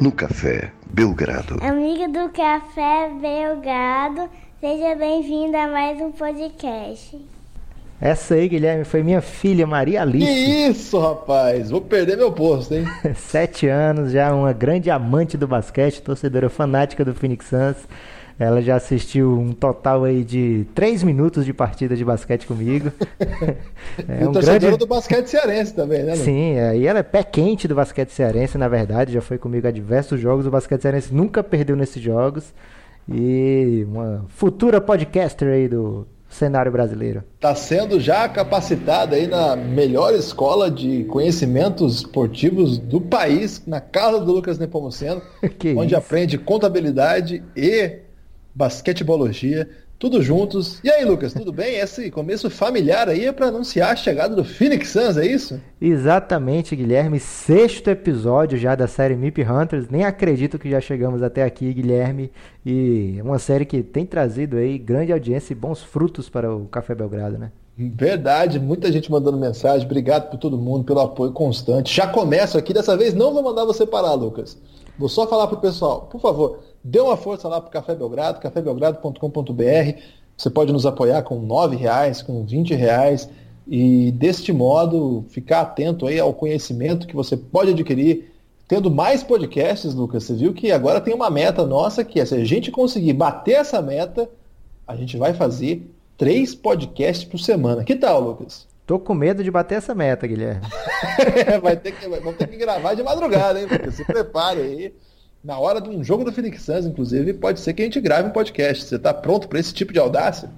No Café Belgrado. Amiga do Café Belgrado, seja bem-vinda a mais um podcast. Essa aí, Guilherme, foi minha filha Maria Alice. Que isso, rapaz? Vou perder meu posto, hein? Sete anos, já uma grande amante do basquete, torcedora fanática do Phoenix Suns. Ela já assistiu um total aí de três minutos de partida de basquete comigo. é e um grande... do basquete cearense também, né? Sim, é, e ela é pé quente do basquete cearense, na verdade, já foi comigo a diversos jogos. O basquete cearense nunca perdeu nesses jogos. E uma futura podcaster aí do, cenário brasileiro. Está sendo já capacitada aí na melhor escola de conhecimentos esportivos do país, na casa do Lucas Nepomuceno, onde isso? aprende contabilidade e basquetebologia, tudo juntos. E aí, Lucas, tudo bem? Esse começo familiar aí é para anunciar a chegada do Phoenix Suns, é isso? Exatamente, Guilherme. Sexto episódio já da série MIP Hunters. Nem acredito que já chegamos até aqui, Guilherme. E uma série que tem trazido aí grande audiência e bons frutos para o Café Belgrado, né? Verdade, muita gente mandando mensagem. Obrigado por todo mundo, pelo apoio constante. Já começo aqui, dessa vez não vou mandar você parar, Lucas. Vou só falar pro pessoal, por favor, Dê uma força lá para o Café Belgrado, cafébelgrado.com.br. Você pode nos apoiar com R$ reais, com R$ reais e deste modo ficar atento aí ao conhecimento que você pode adquirir tendo mais podcasts, Lucas. Você viu que agora tem uma meta nossa que é se a gente conseguir bater essa meta, a gente vai fazer três podcasts por semana. Que tal, Lucas? Tô com medo de bater essa meta, Guilherme. vai ter que, vamos ter que gravar de madrugada, hein? Lucas? Se prepare aí na hora de um jogo do Phoenix Suns, inclusive, pode ser que a gente grave um podcast. Você está pronto para esse tipo de audácia?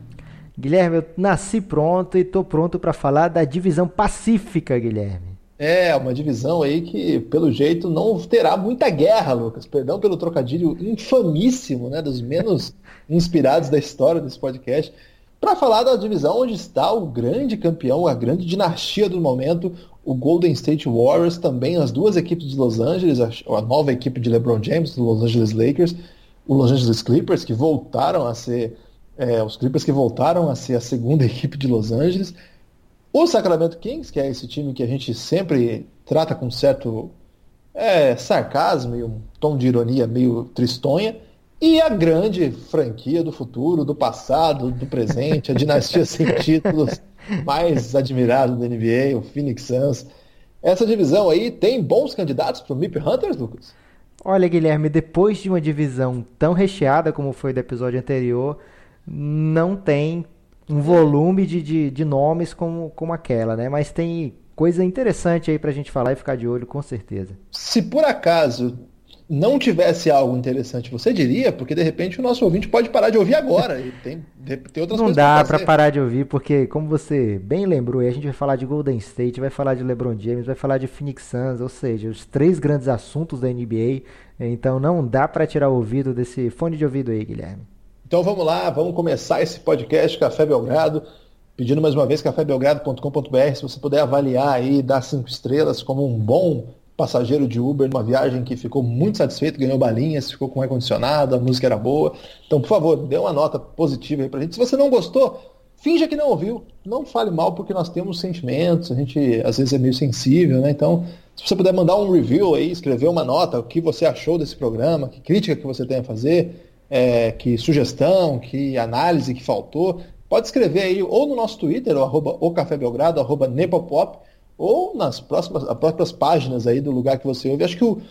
Guilherme, eu nasci pronto e estou pronto para falar da divisão pacífica, Guilherme. É, uma divisão aí que, pelo jeito, não terá muita guerra, Lucas. Perdão pelo trocadilho infamíssimo, né? Dos menos inspirados da história desse podcast. Para falar da divisão onde está o grande campeão, a grande dinastia do momento, o Golden State Warriors, também as duas equipes de Los Angeles, a, nova equipe de LeBron James, do Los Angeles Lakers, o Los Angeles Clippers, que voltaram a ser é, os Clippers que voltaram a ser a segunda equipe de Los Angeles, o Sacramento Kings, que é esse time que a gente sempre trata com certo é, sarcasmo e um tom de ironia meio tristonha, e a grande franquia do futuro, do passado, do presente, a dinastia sem títulos, mais admirado da NBA, o Phoenix Suns. Essa divisão aí tem bons candidatos para o MIP Hunters, Lucas? Olha, Guilherme, depois de uma divisão tão recheada como foi do episódio anterior, não tem um volume de, de, de nomes como, como aquela, né? Mas tem coisa interessante aí para a gente falar e ficar de olho, com certeza. Se por acaso não tivesse algo interessante, você diria? Porque de repente o nosso ouvinte pode parar de ouvir agora. E tem, tem outras não dá para parar de ouvir, porque, como você bem lembrou, a gente vai falar de Golden State, vai falar de LeBron James, vai falar de Phoenix Suns, ou seja, os três grandes assuntos da NBA. Então não dá para tirar o ouvido desse fone de ouvido aí, Guilherme. Então vamos lá, vamos começar esse podcast Café Belgrado. Pedindo mais uma vez cafébelgrado.com.br, se você puder avaliar aí, dar cinco estrelas como um bom passageiro de Uber numa viagem que ficou muito satisfeito, ganhou balinhas, ficou com ar-condicionado, a música era boa. Então, por favor, dê uma nota positiva aí pra gente. Se você não gostou, finja que não ouviu. Não fale mal, porque nós temos sentimentos, a gente às vezes é meio sensível, né? Então, se você puder mandar um review aí, escrever uma nota, o que você achou desse programa, que crítica que você tem a fazer, é, que sugestão, que análise que faltou, pode escrever aí ou no nosso Twitter, o arroba o Café Belgrado, arroba Nepopop, ou nas próximas as próprias páginas aí do lugar que você ouve. Acho que o,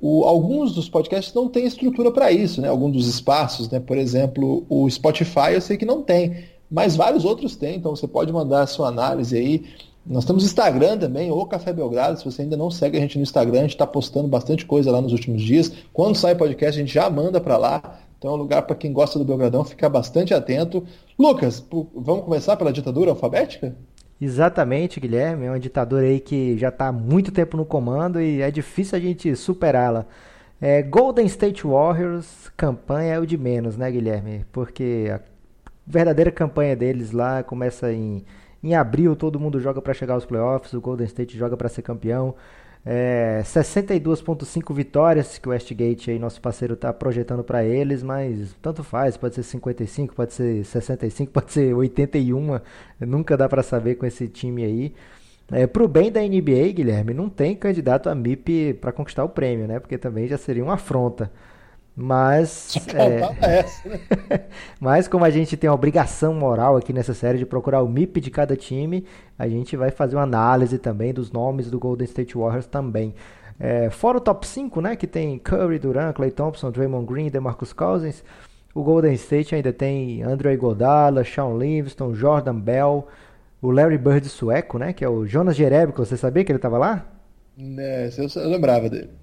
o, alguns dos podcasts não têm estrutura para isso, né? Alguns dos espaços, né? Por exemplo, o Spotify eu sei que não tem, mas vários outros têm, então você pode mandar a sua análise aí. Nós temos Instagram também, o Café Belgrado. Se você ainda não segue a gente no Instagram, a gente está postando bastante coisa lá nos últimos dias. Quando sai podcast, a gente já manda para lá. Então é um lugar para quem gosta do Belgradão ficar bastante atento. Lucas, vamos começar pela ditadura alfabética? Exatamente, Guilherme. É uma ditadura aí que já está há muito tempo no comando e é difícil a gente superá-la. É, Golden State Warriors, campanha é o de menos, né, Guilherme? Porque a verdadeira campanha deles lá começa em, em abril, todo mundo joga para chegar aos playoffs, o Golden State joga para ser campeão. É, 62,5 vitórias que o Westgate aí, nosso parceiro, está projetando para eles, mas tanto faz, pode ser 55, pode ser 65, pode ser 81, nunca dá para saber com esse time aí. É, pro bem da NBA, Guilherme, não tem candidato a MIP para conquistar o prêmio, né? Porque também já seria uma afronta. Mas, é... essa, né? mas como a gente tem a obrigação moral aqui nessa série de procurar o MIP de cada time, a gente vai fazer uma análise também dos nomes do Golden State Warriors também. É, fora o top 5, né, que tem Curry, Durant, Clay Thompson, Draymond Green, DeMarcus Cousins, o Golden State ainda tem Andre Iguodala, Sean Livingston, Jordan Bell, o Larry Bird sueco, né, que é o Jonas Jerebko, você sabia que ele estava lá? É, eu lembrava dele.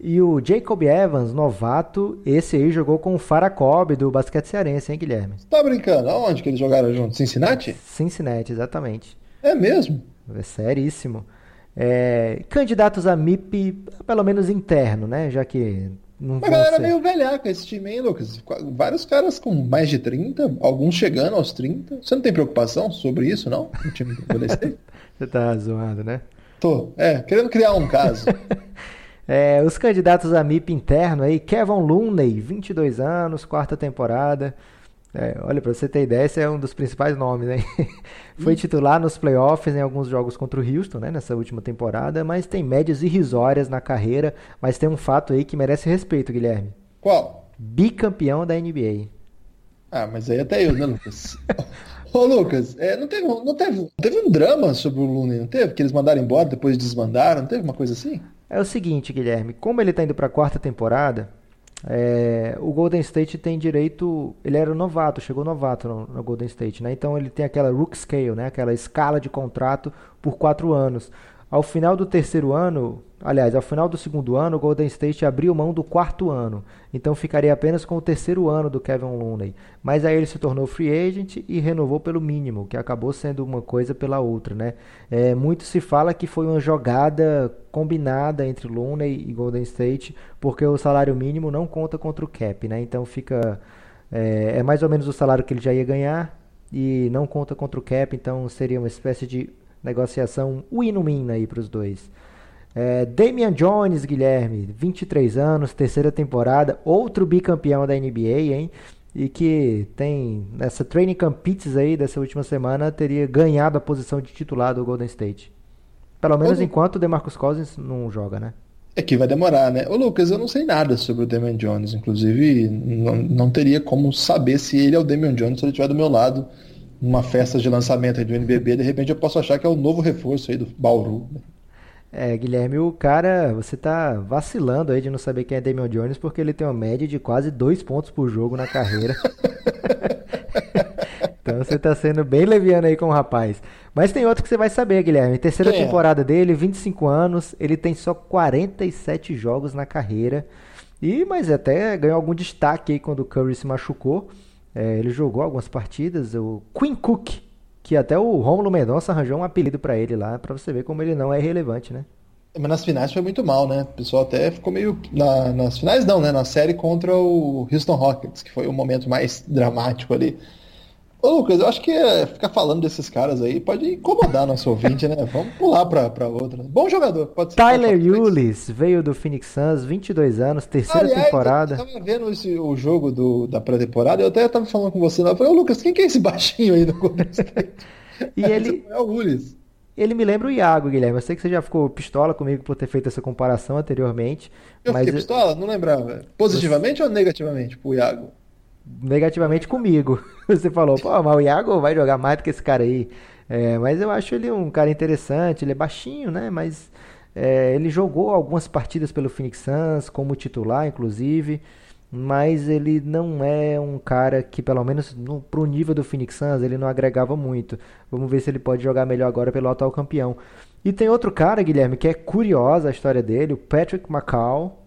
E o Jacob Evans, novato, esse aí jogou com o Faracob do basquete cearense, hein, Guilherme? Tá brincando? Aonde que eles jogaram junto? Cincinnati? Cincinnati, exatamente. É mesmo? É seríssimo. É, candidatos a MIP, pelo menos interno, né? Já que não Mas a galera ser... meio velhaca esse time, hein, Lucas? Vários caras com mais de 30, alguns chegando aos 30. Você não tem preocupação sobre isso, não? O time do Você tá zoando, né? Tô, é, querendo criar um caso. É, os candidatos a MIP interno aí, Kevin Looney, 22 anos, quarta temporada. É, olha, pra você ter ideia, esse é um dos principais nomes, né? Foi titular nos playoffs em alguns jogos contra o Houston, né? Nessa última temporada, mas tem médias irrisórias na carreira. Mas tem um fato aí que merece respeito, Guilherme. Qual? Bicampeão da NBA. Ah, mas aí até eu, né, Lucas? Ô, Lucas, é, não, teve, não, teve, não teve um drama sobre o Looney, não teve? Que eles mandaram embora, depois desmandaram, não teve uma coisa assim? É o seguinte, Guilherme, como ele está indo para a quarta temporada, é, o Golden State tem direito. Ele era novato, chegou novato no, no, Golden State, né? Então ele tem aquela rook scale, né? Aquela escala de contrato por quatro anos. Ao final do terceiro ano, aliás, ao final do segundo ano, o Golden State abriu mão do quarto ano. Então ficaria apenas com o terceiro ano do Kevin Looney. Mas aí ele se tornou free agent e renovou pelo mínimo, que acabou sendo uma coisa pela outra, né? É, muito se fala que foi uma jogada combinada entre Looney e Golden State, porque o salário mínimo não conta contra o cap, né? Então fica é, é mais ou menos o salário que ele já ia ganhar e não conta contra o cap, então seria uma espécie de negociação win-win aí para os dois. É, Damian Jones, Guilherme, 23 anos, terceira temporada, outro bicampeão da NBA, hein? E que tem nessa training camp pits aí dessa última semana teria ganhado a posição de titular do Golden State. Pelo menos Ô, enquanto o DeMarcus Cousins não joga, né? É que vai demorar, né? Ô Lucas, eu não sei nada sobre o Damian Jones, inclusive não, não teria como saber se ele é o Damian Jones se ele estiver do meu lado numa festa de lançamento do NBB, de repente eu posso achar que é o novo reforço aí do Bauru. É, Guilherme, o cara, você tá vacilando aí de não saber quem é Damian Jones porque ele tem uma média de quase dois pontos por jogo na carreira. então você tá sendo bem leviano aí com o rapaz. Mas tem outro que você vai saber, Guilherme. Terceira quem é? temporada é? dele, 25 anos, ele tem só 47 jogos na carreira. E, mas até ganhou algum destaque aí quando o Curry se machucou. É, ele jogou algumas partidas, o Queen Cook, que até o Romulo Mendonça arranjou um apelido para ele lá, para você ver como ele não é relevante, né? Mas nas finais foi muito mal, né? O pessoal até ficou meio. Na, nas finais não, né? Na série contra o Houston Rockets, que foi o momento mais dramático ali. Ô Lucas, eu acho que é, ficar falando desses caras aí pode incomodar nosso ouvinte, né? Vamos pular pra, pra outra. Bom jogador, pode ser. Tyler Yulis veio do Phoenix Suns, 22 anos, terceira Aliás, temporada. Eu tava vendo esse, o jogo do, da pré-temporada, eu até tava falando com você lá, eu falei, ô Lucas, quem que é esse baixinho aí do Golden State? e ele... É o Yulis. Ele me lembra o Iago, Guilherme. Eu sei que você já ficou pistola comigo por ter feito essa comparação anteriormente. Eu mas... fiquei pistola? Não lembrava. Positivamente você... ou negativamente pro Iago? Negativamente comigo. Você falou, pô, mas o Iago vai jogar mais do que esse cara aí. É, mas eu acho ele um cara interessante, ele é baixinho, né? Mas é, ele jogou algumas partidas pelo Phoenix Suns, como titular, inclusive. Mas ele não é um cara que, pelo menos no, pro nível do Phoenix Suns, ele não agregava muito. Vamos ver se ele pode jogar melhor agora pelo atual campeão. E tem outro cara, Guilherme, que é curiosa a história dele, o Patrick McCall.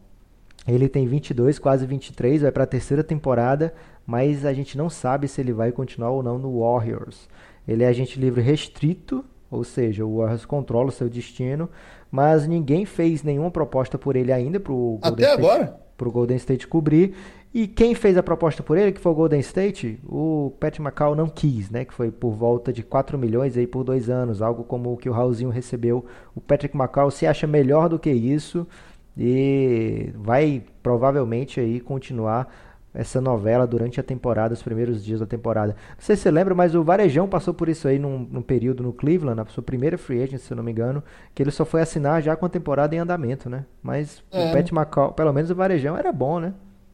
Ele tem 22, quase 23, vai para a terceira temporada mas a gente não sabe se ele vai continuar ou não no Warriors. Ele é agente livre restrito, ou seja, o Warriors controla o seu destino, mas ninguém fez nenhuma proposta por ele ainda pro Golden Até State, agora? o Golden State cobrir. E quem fez a proposta por ele, que foi o Golden State, o Pat McCall não quis, né? Que foi por volta de 4 milhões aí por dois anos, algo como o que o Raulzinho recebeu. O Patrick McCall se acha melhor do que isso e vai provavelmente aí continuar essa novela durante a temporada, os primeiros dias da temporada. Não sei se você lembra, mas o Varejão passou por isso aí num, num período no Cleveland, na sua primeira free agent, se eu não me engano, que ele só foi assinar já com a temporada em andamento, né? Mas é. o Pat McCall, pelo menos o Varejão era bom, né?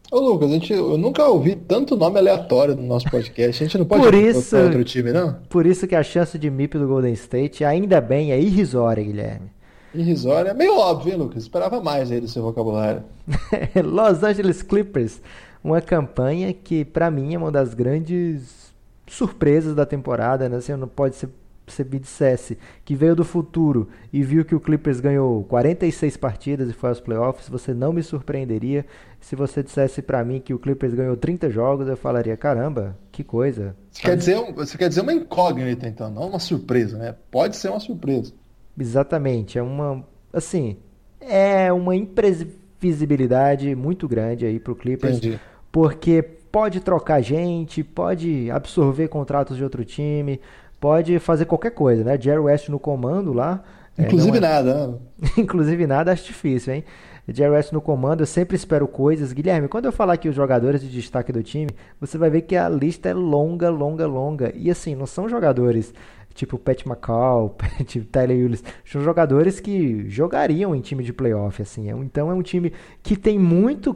Ô Lucas, a gente, eu nunca ouvi tanto nome aleatório no nosso podcast. A gente não pode por isso, outro time, não? Por isso que a chance de MIP do Golden State, ainda bem, é irrisória, Guilherme. Irrisória? Meio óbvio, hein, Lucas? Esperava mais aí do seu vocabulário. Los Angeles Clippers, uma campanha que para mim é uma das grandes surpresas da temporada, né? Você não pode ser você me dissesse que veio do futuro e viu que o Clippers ganhou 46 partidas e foi aos playoffs, você não me surpreenderia. Se você dissesse para mim que o Clippers ganhou 30 jogos, eu falaria, caramba, que coisa. Você quer, dizer, você quer dizer uma incógnita, então, não uma surpresa, né? Pode ser uma surpresa. Exatamente, é uma, assim, é uma imprevisibilidade muito grande aí pro Clippers, Entendi. Porque pode trocar gente, pode absorver contratos de outro time, pode fazer qualquer coisa, né? Jerry West no comando lá. É, Inclusive é, é... nada. Né? Inclusive nada, acho difícil, hein? Jerry West no comando, eu sempre espero coisas. Guilherme, quando eu falar aqui os jogadores de destaque do time, você vai ver que a lista é longa, longa, longa. E assim, não são jogadores tipo Pat McCall, tipo Tyler Willis, são jogadores que jogariam em time de playoff, assim. Então é um time que tem muito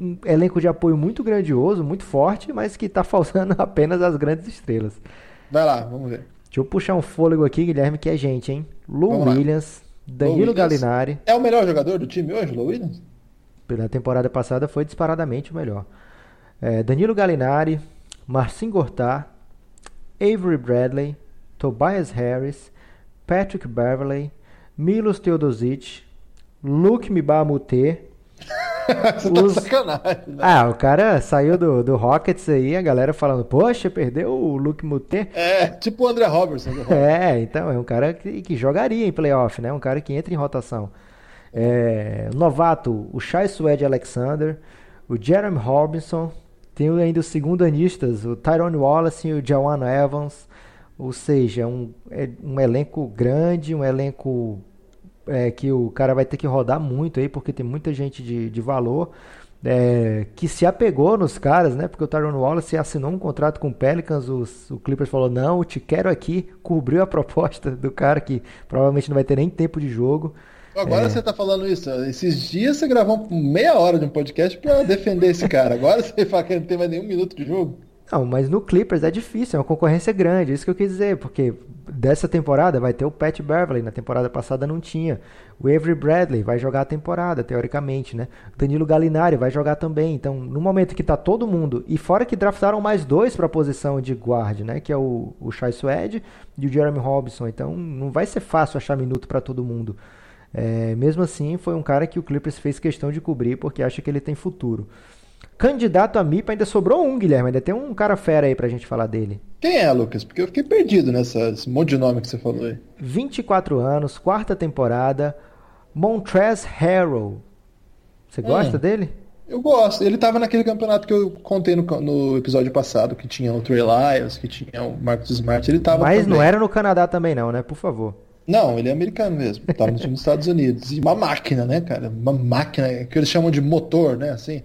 um elenco de apoio muito grandioso, muito forte, mas que está faltando apenas as grandes estrelas. Vai lá, vamos ver. Deixa eu puxar um fôlego aqui, Guilherme, que é gente, hein? Lou Williams, Danilo Lou Gallinari. É o melhor jogador do time hoje, Lou Williams? Pela temporada passada foi disparadamente o melhor. É, Danilo Gallinari, Marcin Gortat, Avery Bradley, Tobias Harris, Patrick Beverley, Milos Teodosic, Luke Mbamute, Você tá Os... sacanagem, né? Ah, o cara saiu do, do Rockets aí, a galera falando, poxa, perdeu o Luke Muter. É, tipo o André Robertson. É, então, é um cara que, que jogaria em playoff, né? Um cara que entra em rotação. É, novato, o Shai Suede Alexander, o Jeremy Robinson, tem ainda os segundanistas, o Tyrone Wallace e o Jawan Evans. Ou seja, um, é um elenco grande, um elenco é, que o cara vai ter que rodar muito aí, porque tem muita gente de, de valor. É, que se apegou nos caras, né? Porque o Tyron Wallace assinou um contrato com o Pelicans, os, o Clippers falou, não, te quero aqui, cobriu a proposta do cara que provavelmente não vai ter nem tempo de jogo. Agora é... você tá falando isso, esses dias você gravou meia hora de um podcast para defender esse cara, agora você fala que não tem mais nenhum minuto de jogo. Não, mas no Clippers é difícil, é uma concorrência grande, é isso que eu quis dizer, porque dessa temporada vai ter o Pat Beverly, na temporada passada não tinha. O Avery Bradley vai jogar a temporada, teoricamente, né? Danilo Gallinari vai jogar também. Então, no momento que tá todo mundo, e fora que draftaram mais dois para a posição de guard, né? Que é o, o Shai Suede e o Jeremy Robinson. Então, não vai ser fácil achar minuto para todo mundo. É, mesmo assim, foi um cara que o Clippers fez questão de cobrir porque acha que ele tem futuro. Candidato a MIPA ainda sobrou um, Guilherme. Ainda tem um cara fera aí pra gente falar dele. Quem é, Lucas? Porque eu fiquei perdido nessa monte de nome que você falou aí. 24 anos, quarta temporada. Montrez Harrell. Você hum. gosta dele? Eu gosto. Ele tava naquele campeonato que eu contei no, no episódio passado, que tinha o Trey Lyles, que tinha o Marcus Smart. Ele tava Mas também. não era no Canadá também não, né? Por favor. Não, ele é americano mesmo. Tava no time dos Estados Unidos. E uma máquina, né, cara? Uma máquina que eles chamam de motor, né? Assim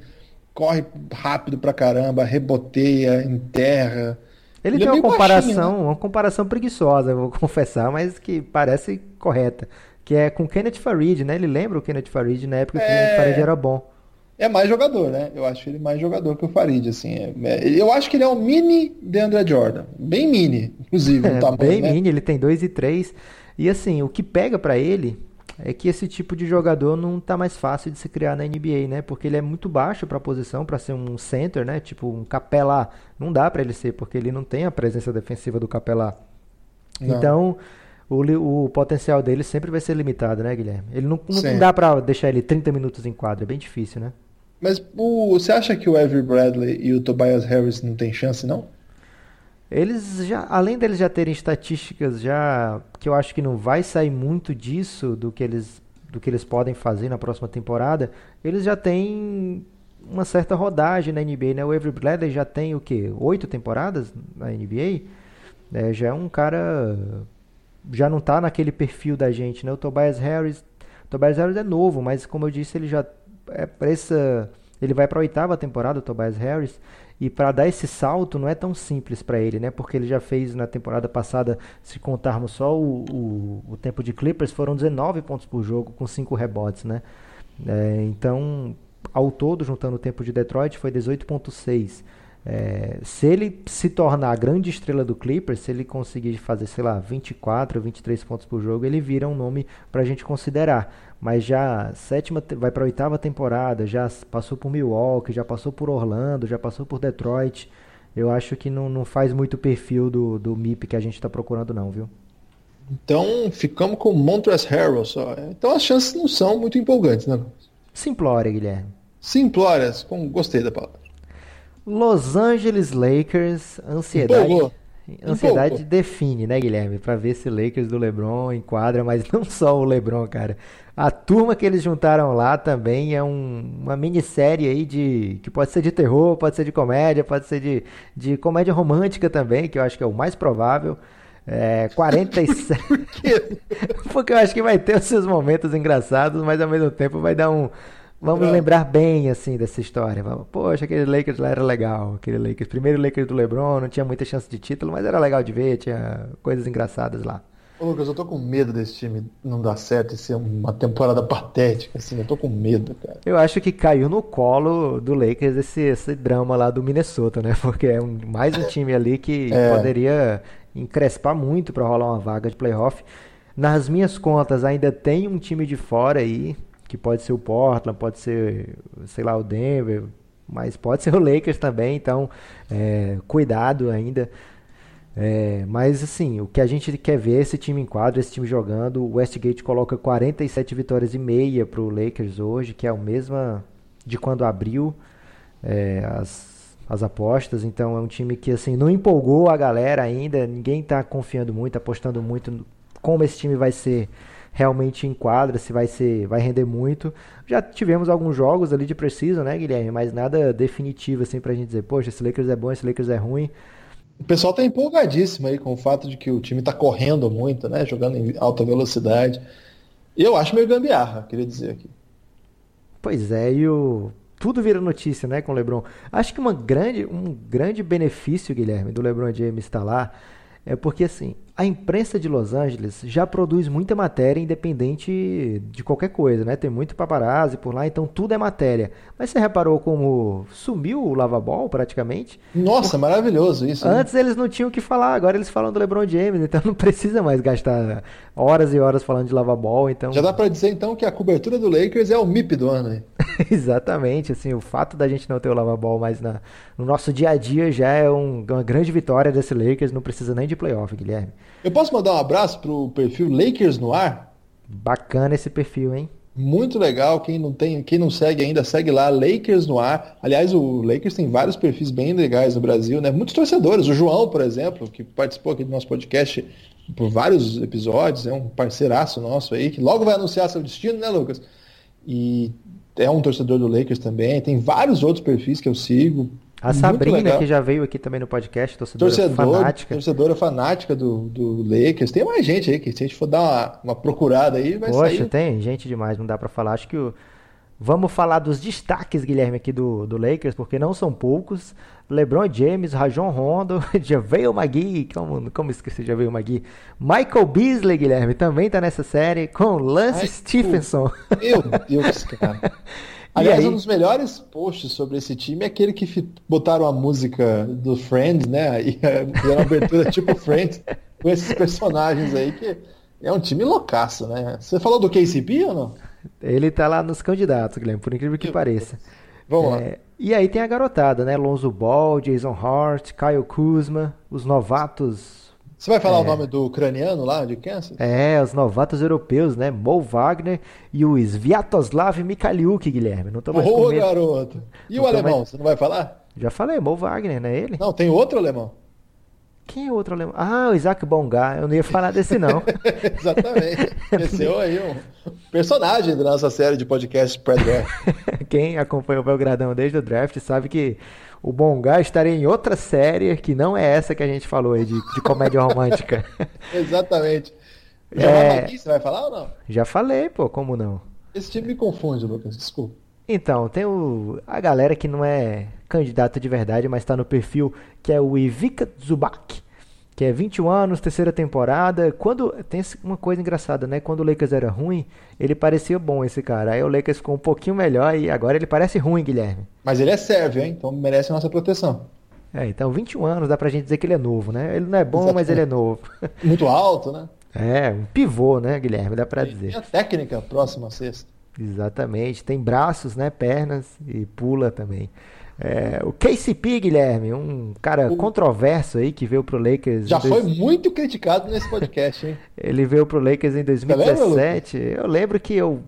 corre rápido pra caramba, reboteia, enterra. Ele, ele tem é uma comparação, baixinho, né? uma comparação preguiçosa, eu vou confessar, mas que parece correta. Que é com Kenneth Farid, né? Ele lembra o Kenneth Farid na época que é... o Kenneth Farid era bom. É mais jogador, né? Eu acho ele mais jogador que o Farid, assim. É, é, eu acho que ele é um mini de André Jordan. Bem mini, inclusive, no tamanho, Bem né? mini, ele tem 2 e 3. E assim, o que pega para ele é que esse tipo de jogador não tá mais fácil de se criar na NBA, né? Porque ele é muito baixo para a posição, para ser um center, né? Tipo um capelá. Não dá para ele ser, porque ele não tem a presença defensiva do capelá. Então, o, o, potencial dele sempre vai ser limitado, né, Guilherme? Ele não, não dá para deixar ele 30 minutos em quadra, é bem difícil, né? Mas o, você acha que o Avery Bradley e o Tobias Harris não tem chance, não? Eles já, além deles já terem estatísticas já que eu acho que não vai sair muito disso do que eles do que eles podem fazer na próxima temporada, eles já têm uma certa rodagem na NBA, né? O Avery Bradley já tem o quê? Oito temporadas na NBA? É, já é um cara... Já não tá naquele perfil da gente, né? O Tobias Harris... O Tobias Harris é novo, mas como eu disse, ele já... É pra. Ele vai para a oitava temporada, o Tobias Harris, e para dar esse salto não é tão simples para ele, né? Porque ele já fez na temporada passada, se contarmos só o, o, o tempo de Clippers, foram 19 pontos por jogo com 5 rebotes, né? É, então, ao todo, juntando o tempo de Detroit, foi 18.6. É, se ele se tornar a grande estrela do Clippers, se ele conseguir fazer, sei lá, 24, 23 pontos por jogo, ele vira um nome para a gente considerar. Mas já sétima, vai para a oitava temporada, já passou por Milwaukee, já passou por Orlando, já passou por Detroit. Eu acho que não, não faz muito perfil do, do MIP que a gente está procurando, não, viu? Então ficamos com Montrezl Harrell só. Então as chances não são muito empolgantes, né? Simplória, Guilherme. Simplórias, com... gostei da palavra. Los Angeles Lakers, ansiedade. Empolgou. Ansiedade Empolgou. define, né, Guilherme? Para ver se o Lakers do LeBron enquadra, mas não só o LeBron, cara. A turma que eles juntaram lá também é um, uma minissérie aí de. que pode ser de terror, pode ser de comédia, pode ser de, de comédia romântica também, que eu acho que é o mais provável. É, 47. Por quê? Porque eu acho que vai ter os seus momentos engraçados, mas ao mesmo tempo vai dar um. Vamos é. lembrar bem, assim, dessa história. Vamos, Poxa, aquele Lakers lá era legal. Aquele Lakers, primeiro Lakers do LeBron, não tinha muita chance de título, mas era legal de ver, tinha coisas engraçadas lá. Ô, Lucas, eu tô com medo desse time não dar certo e ser uma temporada patética, assim, eu tô com medo, cara. Eu acho que caiu no colo do Lakers esse, esse drama lá do Minnesota, né? Porque é um, mais um time ali que é. poderia encrespar muito para rolar uma vaga de playoff. Nas minhas contas, ainda tem um time de fora aí, que pode ser o Portland, pode ser, sei lá, o Denver, mas pode ser o Lakers também, então é, cuidado ainda. É, mas assim, o que a gente quer ver é esse time em quadro, esse time jogando. O Westgate coloca 47 vitórias e meia para o Lakers hoje, que é a mesma de quando abriu é, as, as apostas. Então é um time que assim não empolgou a galera ainda. Ninguém está confiando muito, apostando muito como esse time vai ser realmente em quadra, se vai ser, vai render muito. Já tivemos alguns jogos ali de preciso, né, Guilherme? Mas nada definitivo assim para a gente dizer, poxa, esse Lakers é bom, esse Lakers é ruim. O pessoal tá empolgadíssimo aí com o fato de que o time tá correndo muito, né? Jogando em alta velocidade. Eu acho meio gambiarra, queria dizer aqui. Pois é, e o tudo vira notícia, né, com o LeBron. Acho que uma grande, um grande benefício, Guilherme, do LeBron James estar lá é porque assim, a imprensa de Los Angeles já produz muita matéria independente de qualquer coisa, né? Tem muito paparazzi por lá, então tudo é matéria. Mas você reparou como sumiu o lavabol praticamente? Nossa, maravilhoso isso. Né? Antes eles não tinham o que falar, agora eles falam do LeBron James, então não precisa mais gastar horas e horas falando de lavabol, então... Já dá para dizer então que a cobertura do Lakers é o MIP do ano, hein? Exatamente, assim, o fato da gente não ter o lavabol mais na, no nosso dia a dia já é um, uma grande vitória desse Lakers, não precisa nem de playoff, Guilherme. Eu posso mandar um abraço pro perfil Lakers no ar? Bacana esse perfil, hein? Muito legal. Quem não tem, quem não segue ainda, segue lá, Lakers no ar. Aliás, o Lakers tem vários perfis bem legais no Brasil, né? Muitos torcedores. O João, por exemplo, que participou aqui do nosso podcast por vários episódios, é um parceiraço nosso aí, que logo vai anunciar seu destino, né, Lucas? E é um torcedor do Lakers também. Tem vários outros perfis que eu sigo. A Sabrina, que já veio aqui também no podcast, torcedora Torcedor, fanática. Torcedora fanática do, do Lakers. Tem mais gente aí, que se a gente for dar uma, uma procurada aí, vai Poxa, sair. Poxa, tem gente demais, não dá para falar. Acho que o... Vamos falar dos destaques, Guilherme, aqui do, do Lakers, porque não são poucos. LeBron James, Rajon Rondo, Javeio Magui, como, como esqueci Javeio Magui. Michael Beasley, Guilherme, também tá nessa série, com Lance Ai, Stephenson. Meu Deus, cara. Aliás, um dos melhores posts sobre esse time é aquele que botaram a música do Friends, né? E fizeram uma abertura tipo Friends com esses personagens aí que é um time loucaço, né? Você falou do KCP ou não? Ele tá lá nos candidatos, Guilherme, por incrível que pareça. Vamos é, lá. E aí tem a garotada, né? Lonzo Ball, Jason Hart, Kyle Kuzma, os novatos você vai falar é. o nome do ucraniano lá de Kansas? É, os novatos europeus, né? Mo Wagner e o Sviatoslav Mikhaliuk, Guilherme. Não tô mais Ô, garoto! E não o alemão, mais... você não vai falar? Já falei, Mo Wagner, não é ele? Não, tem outro alemão. Quem é outro alemão? Ah, o Isaac Bonga. Eu não ia falar desse, não. Exatamente. Esse é aí um personagem da nossa série de podcast Predware. Quem acompanha o Belgradão desde o draft sabe que o Bongá estaria em outra série que não é essa que a gente falou aí, de, de comédia romântica. Exatamente. Já é... você vai falar ou não? Já falei, pô, como não? Esse time me confunde, Lucas, desculpa. Então, tem o, a galera que não é candidato de verdade, mas está no perfil, que é o Ivica Zubac, que é 21 anos, terceira temporada. Quando tem uma coisa engraçada, né? Quando o Lakers era ruim, ele parecia bom esse cara. Aí o Lakers ficou um pouquinho melhor e agora ele parece ruim, Guilherme. Mas ele é sérvio, hein? Então merece a nossa proteção. É, então 21 anos, dá pra gente dizer que ele é novo, né? Ele não é bom, Exatamente. mas ele é novo. Muito alto, né? É, um pivô, né, Guilherme? Dá pra dizer. E a técnica próxima a sexta. Exatamente. Tem braços, né? Pernas e pula também. É, o KCP, Guilherme, um cara o... controverso aí que veio pro Lakers. Já foi dois... muito criticado nesse podcast, hein? Ele veio pro Lakers em 2017. Lembra, eu lembro que eu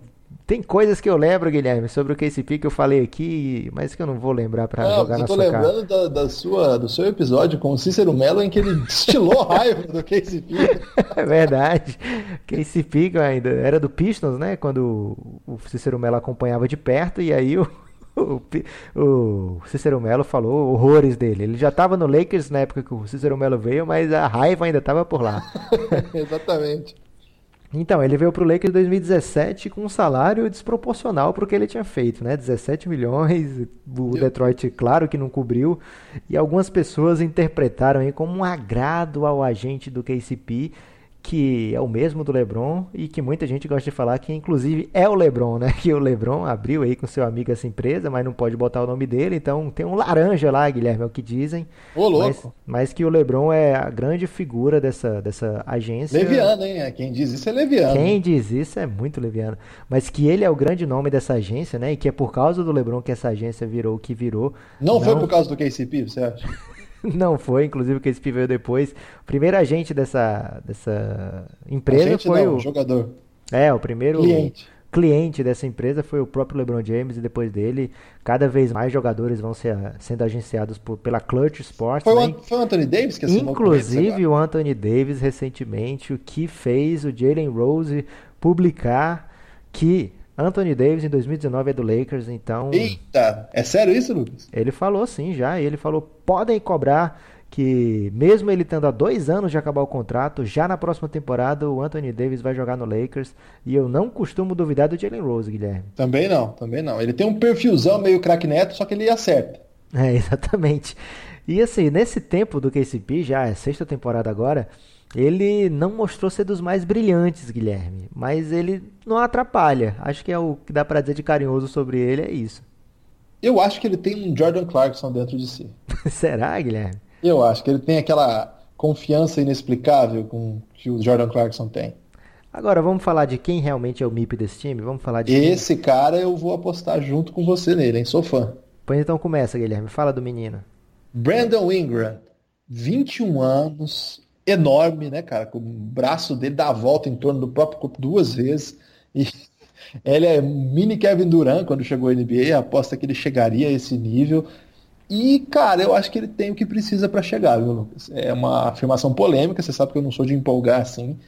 tem coisas que eu lembro, Guilherme, sobre o KCP que eu falei aqui, mas que eu não vou lembrar para jogar na sua cara. Eu tô lembrando da, da, sua, do seu episódio com o Cícero Mello em que ele destilou raiva do KCP. É verdade. KCP ainda era do Pistons, né? Quando o Cícero Mello acompanhava de perto e aí o, o, o Cícero Mello falou horrores dele. Ele já estava no Lakers na época que o Cícero Mello veio, mas a raiva ainda estava por lá. Exatamente. Então, ele veio para o Lakers em 2017 com um salário desproporcional para o que ele tinha feito, né? 17 milhões, o Detroit, claro que não cobriu, e algumas pessoas interpretaram aí como um agrado ao agente do KCP que é o mesmo do LeBron e que muita gente gosta de falar que inclusive é o LeBron, né? Que o LeBron abriu aí com seu amigo essa empresa, mas não pode botar o nome dele, então tem um laranja lá, Guilherme, é o que dizem. Ô, louco. Mas, mas que o LeBron é a grande figura dessa, dessa agência. Leviano, hein? É, quem diz isso é leviano. Quem diz isso é muito leviano. Mas que ele é o grande nome dessa agência, né? E que é por causa do LeBron que essa agência virou o que virou. Não, não... foi por causa do KCP, você acha? Não foi, inclusive o KCP veio depois. O primeiro agente dessa, dessa empresa agente foi não, o jogador. É, o primeiro cliente. cliente dessa empresa foi o próprio LeBron James e depois dele, cada vez mais jogadores vão ser, sendo agenciados por, pela Clutch Sports. Foi, né? o, foi o Anthony Davis que assinou Inclusive o Anthony Davis recentemente, o que fez o Jalen Rose publicar que Anthony Davis em 2019 é do Lakers, então. Eita! É sério isso, Lucas? Ele falou sim já. Ele falou: podem cobrar que, mesmo ele tendo há dois anos de acabar o contrato, já na próxima temporada o Anthony Davis vai jogar no Lakers. E eu não costumo duvidar do Jalen Rose, Guilherme. Também não, também não. Ele tem um perfilzão meio craque neto, só que ele acerta. É, exatamente. E assim, nesse tempo do KCP, já é sexta temporada agora. Ele não mostrou ser dos mais brilhantes, Guilherme, mas ele não atrapalha. Acho que é o que dá para dizer de carinhoso sobre ele é isso. Eu acho que ele tem um Jordan Clarkson dentro de si. Será, Guilherme? Eu acho que ele tem aquela confiança inexplicável com que o Jordan Clarkson tem. Agora vamos falar de quem realmente é o MIP desse time? Vamos falar de Esse quem? cara eu vou apostar junto com você nele, hein? Sou fã. Pois então começa, Guilherme. Fala do menino. Brandon Ingram, 21 anos, enorme, né, cara? Com o braço dele dá a volta em torno do próprio corpo duas vezes. E ele é mini Kevin Durant quando chegou à NBA, aposta que ele chegaria a esse nível. E, cara, eu acho que ele tem o que precisa para chegar, viu, Lucas? É uma afirmação polêmica, você sabe que eu não sou de empolgar assim.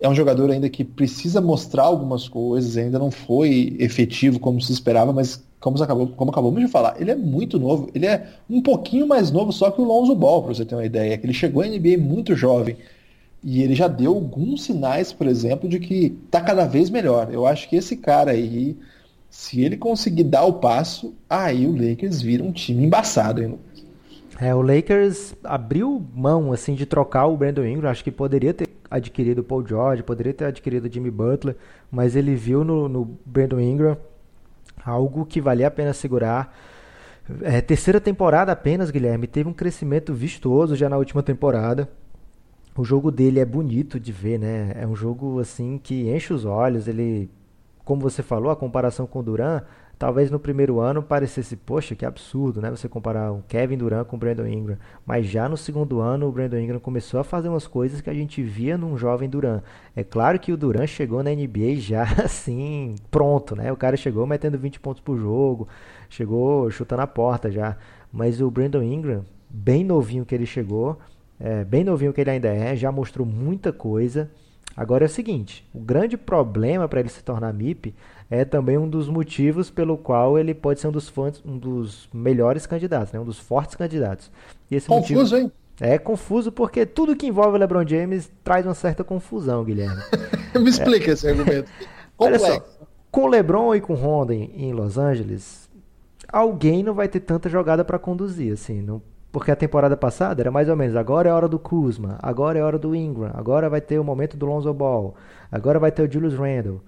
É um jogador ainda que precisa mostrar algumas coisas, ainda não foi efetivo como se esperava, mas como, acabou, como acabamos de falar, ele é muito novo. Ele é um pouquinho mais novo só que o Lonzo Ball, para você ter uma ideia. Ele chegou à NBA muito jovem. E ele já deu alguns sinais, por exemplo, de que tá cada vez melhor. Eu acho que esse cara aí, se ele conseguir dar o passo, aí o Lakers vira um time embaçado, hein, É, o Lakers abriu mão assim de trocar o Brandon Ingram, acho que poderia ter adquirido o Paul George, poderia ter adquirido o Jimmy Butler, mas ele viu no, no Brandon Ingram algo que valia a pena segurar. É, terceira temporada apenas, Guilherme, teve um crescimento vistoso já na última temporada. O jogo dele é bonito de ver, né? É um jogo assim que enche os olhos. Ele, como você falou, a comparação com o Duran, Talvez no primeiro ano parecesse, poxa, que absurdo, né? Você comparar o Kevin Durant com o Brandon Ingram. Mas já no segundo ano, o Brandon Ingram começou a fazer umas coisas que a gente via num jovem Durant. É claro que o Durant chegou na NBA já assim, pronto, né? O cara chegou metendo 20 pontos por jogo, chegou chutando a porta já. Mas o Brandon Ingram, bem novinho que ele chegou, é, bem novinho que ele ainda é, já mostrou muita coisa. Agora é o seguinte, o grande problema para ele se tornar MIP é também um dos motivos pelo qual ele pode ser um dos, fontes, um dos melhores candidatos, né? um dos fortes candidatos. Confuso, motivo... hein? É confuso porque tudo que envolve o LeBron James traz uma certa confusão, Guilherme. Me explica é. esse argumento. Olha só, com o LeBron e com o Honda em Los Angeles, alguém não vai ter tanta jogada para conduzir, assim, não, porque a temporada passada era mais ou menos, agora é hora do Kuzma, agora é hora do Ingram, agora vai ter o momento do Lonzo Ball, agora vai ter o Julius Randle.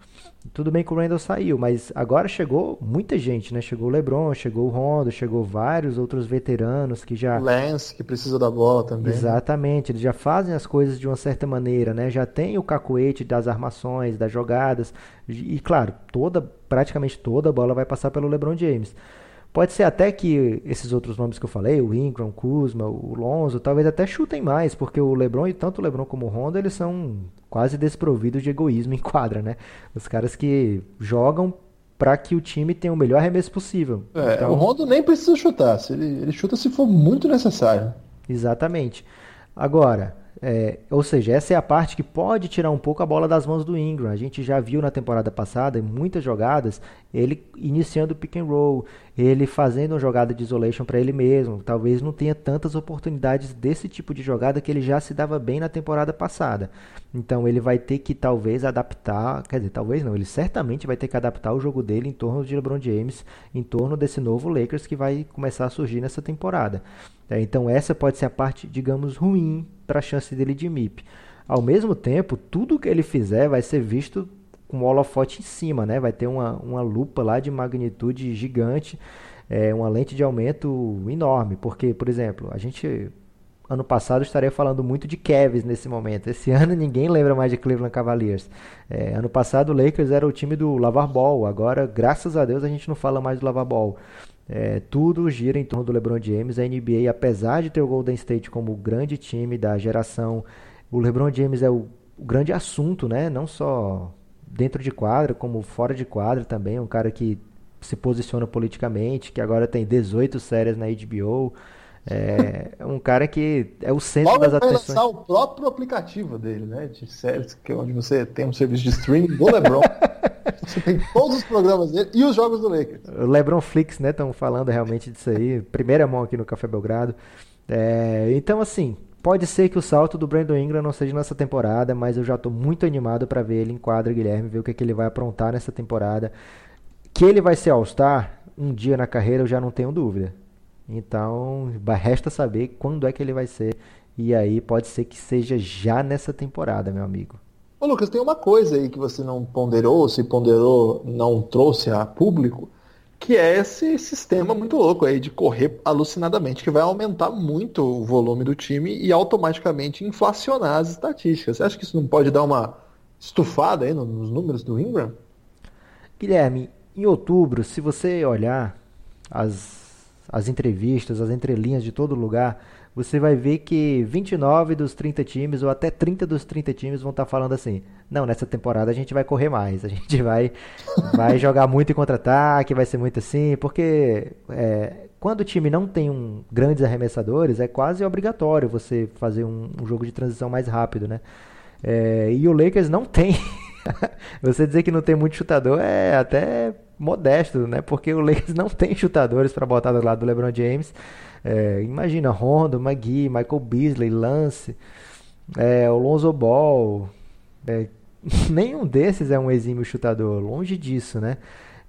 Tudo bem que o Randall saiu, mas agora chegou muita gente, né? Chegou o LeBron, chegou o Rondo, chegou vários outros veteranos que já. Lance, que precisa da bola também. Exatamente, eles já fazem as coisas de uma certa maneira, né? Já tem o cacuete das armações, das jogadas. E claro, toda, praticamente toda a bola vai passar pelo LeBron James. Pode ser até que esses outros nomes que eu falei, o Ingram, o Kuzma, o Lonzo, talvez até chutem mais, porque o LeBron e tanto o LeBron como o Rondo, eles são quase desprovidos de egoísmo em quadra, né? Os caras que jogam para que o time tenha o melhor arremesso possível. É, então... O Rondo nem precisa chutar, ele, ele chuta se for muito necessário. Exatamente. Agora, é, ou seja, essa é a parte que pode tirar um pouco a bola das mãos do Ingram. A gente já viu na temporada passada, em muitas jogadas, ele iniciando o pick and roll, ele fazendo uma jogada de isolation para ele mesmo. Talvez não tenha tantas oportunidades desse tipo de jogada que ele já se dava bem na temporada passada. Então ele vai ter que talvez adaptar, quer dizer, talvez não, ele certamente vai ter que adaptar o jogo dele em torno de LeBron James, em torno desse novo Lakers que vai começar a surgir nessa temporada. É, então essa pode ser a parte, digamos, ruim para a chance dele de MIP. Ao mesmo tempo, tudo que ele fizer vai ser visto com o holofote em cima, né? Vai ter uma, uma lupa lá de magnitude gigante, é, uma lente de aumento enorme. Porque, por exemplo, a gente ano passado estaria falando muito de Cavs nesse momento. Esse ano ninguém lembra mais de Cleveland Cavaliers. É, ano passado o Lakers era o time do Lavar Ball. Agora, graças a Deus, a gente não fala mais do Lavar Ball. É, tudo gira em torno do LeBron James. A NBA, apesar de ter o Golden State como o grande time da geração, o LeBron James é o, o grande assunto, né? Não só dentro de quadra, como fora de quadra também. Um cara que se posiciona politicamente, que agora tem 18 séries na HBO. É um cara que é o centro Logo das atenções. lançar o próprio aplicativo dele, né? De séries, que é onde você tem um serviço de streaming do LeBron. você tem todos os programas dele e os jogos do Lakers. O LeBron Flix, né? Estão falando realmente disso aí. Primeira mão aqui no Café Belgrado. É, então, assim, pode ser que o salto do Brandon Ingram não seja nessa temporada, mas eu já estou muito animado para ver ele em quadra, Guilherme, ver o que, é que ele vai aprontar nessa temporada. Que ele vai ser All-Star um dia na carreira, eu já não tenho dúvida. Então, resta saber quando é que ele vai ser. E aí pode ser que seja já nessa temporada, meu amigo. Ô Lucas, tem uma coisa aí que você não ponderou, se ponderou, não trouxe a público, que é esse sistema muito louco aí de correr alucinadamente, que vai aumentar muito o volume do time e automaticamente inflacionar as estatísticas. Você acha que isso não pode dar uma estufada aí nos números do Ingram? Guilherme, em outubro, se você olhar as as entrevistas, as entrelinhas de todo lugar, você vai ver que 29 dos 30 times, ou até 30 dos 30 times, vão estar tá falando assim: não, nessa temporada a gente vai correr mais, a gente vai, vai jogar muito em contra-ataque, vai ser muito assim, porque é, quando o time não tem um, grandes arremessadores, é quase obrigatório você fazer um, um jogo de transição mais rápido, né? É, e o Lakers não tem. você dizer que não tem muito chutador é até modesto, né? Porque o Lakers não tem chutadores para botar do lado do LeBron James. É, imagina Rondo, McGee, Michael Beasley, Lance, é, Lonzo Ball. É, nenhum desses é um exímio chutador, longe disso, né?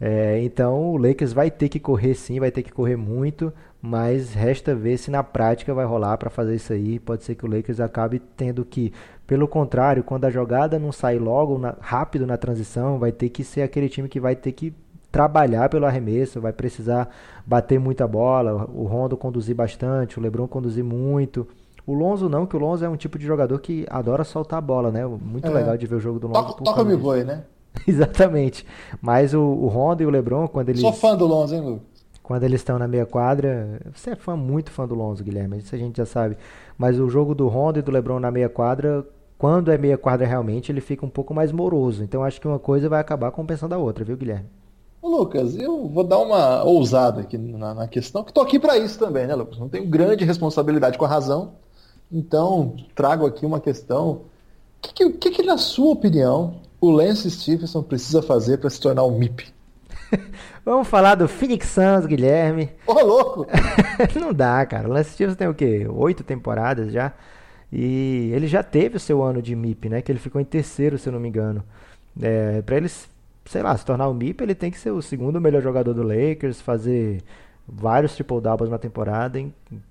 É, então o Lakers vai ter que correr sim, vai ter que correr muito, mas resta ver se na prática vai rolar para fazer isso aí. Pode ser que o Lakers acabe tendo que, pelo contrário, quando a jogada não sai logo na, rápido na transição, vai ter que ser aquele time que vai ter que trabalhar pelo arremesso, vai precisar bater muita bola, o Rondo conduzir bastante, o LeBron conduzir muito. O Lonzo não, que o Lonzo é um tipo de jogador que adora soltar a bola, né? Muito é. legal de ver o jogo do Lonzo. Toca, toca me boi, né? Exatamente. Mas o, o Rondo e o LeBron, quando eles... Sou fã do Lonzo, hein, Lu? Quando eles estão na meia quadra... Você é fã, muito fã do Lonzo, Guilherme, isso a gente já sabe. Mas o jogo do Rondo e do LeBron na meia quadra, quando é meia quadra realmente, ele fica um pouco mais moroso. Então acho que uma coisa vai acabar compensando a outra, viu, Guilherme? Ô, Lucas, eu vou dar uma ousada aqui na, na questão, que estou aqui para isso também, né, Lucas? Não tenho grande responsabilidade com a razão, então trago aqui uma questão. O que, que, que, na sua opinião, o Lance Stephenson precisa fazer para se tornar um MIP? Vamos falar do Phoenix Suns, Guilherme. Ô, louco! Não dá, cara. O Lance Stephenson tem o quê? Oito temporadas já. E ele já teve o seu ano de MIP, né? Que ele ficou em terceiro, se eu não me engano. É, para ele, sei lá, se tornar o MIP, ele tem que ser o segundo melhor jogador do Lakers, fazer vários triple doubles na temporada,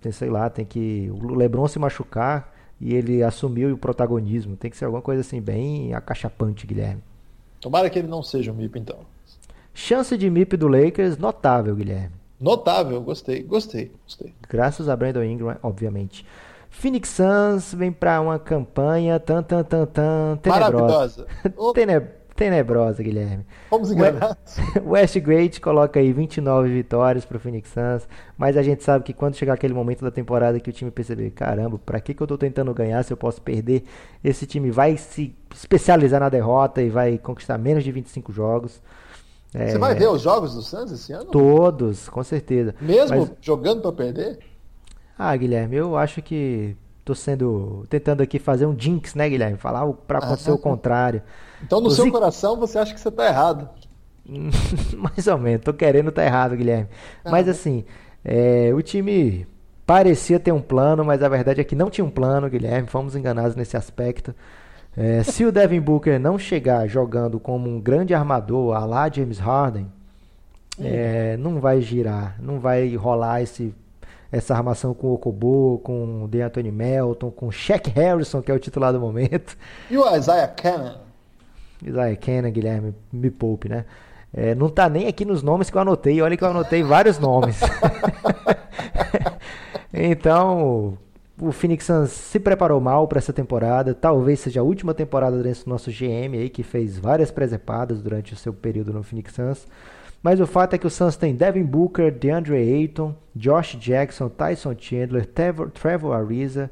tem, sei lá, tem que o LeBron se machucar e ele assumiu o protagonismo. Tem que ser alguma coisa assim bem acachapante, Guilherme. Tomara que ele não seja um MIP então. Chance de MIP do Lakers notável, Guilherme. Notável, gostei, gostei, gostei. Graças a Brandon Ingram, obviamente. Phoenix Suns vem para uma campanha tan tan tan tan tenebrosa. Maravilhosa. tenebrosa, Guilherme. Vamos enganar. Westgate coloca aí 29 vitórias para o Phoenix Suns, mas a gente sabe que quando chegar aquele momento da temporada que o time perceber, caramba, para que, que eu estou tentando ganhar se eu posso perder? Esse time vai se especializar na derrota e vai conquistar menos de 25 jogos. É... Você vai ver os jogos do Suns esse ano? Todos, com certeza. Mesmo mas... jogando para perder? Ah, Guilherme, eu acho que tô sendo tentando aqui fazer um jinx, né, Guilherme? Falar para acontecer ah, o contrário. Então no seu coração você acha que você tá errado? Mais ou menos, tô querendo tá errado, Guilherme. Ah, mas assim, é, o time parecia ter um plano, mas a verdade é que não tinha um plano, Guilherme. Fomos enganados nesse aspecto. É, se o Devin Booker não chegar jogando como um grande armador, a lá James Harden, é, não vai girar, não vai rolar esse essa armação com o Okobo, com o DeAnthony Melton, com o Shaq Harrison, que é o titular do momento. E o Isaiah Cannon? Isaiah Cannon, Guilherme, me poupe, né? É, não tá nem aqui nos nomes que eu anotei. Olha que eu anotei vários nomes. então, o Phoenix Suns se preparou mal para essa temporada. Talvez seja a última temporada desse nosso GM aí, que fez várias presepadas durante o seu período no Phoenix Suns. Mas o fato é que o Suns tem Devin Booker, DeAndre Ayton, Josh Jackson, Tyson Chandler, Trevor, Trevor Ariza,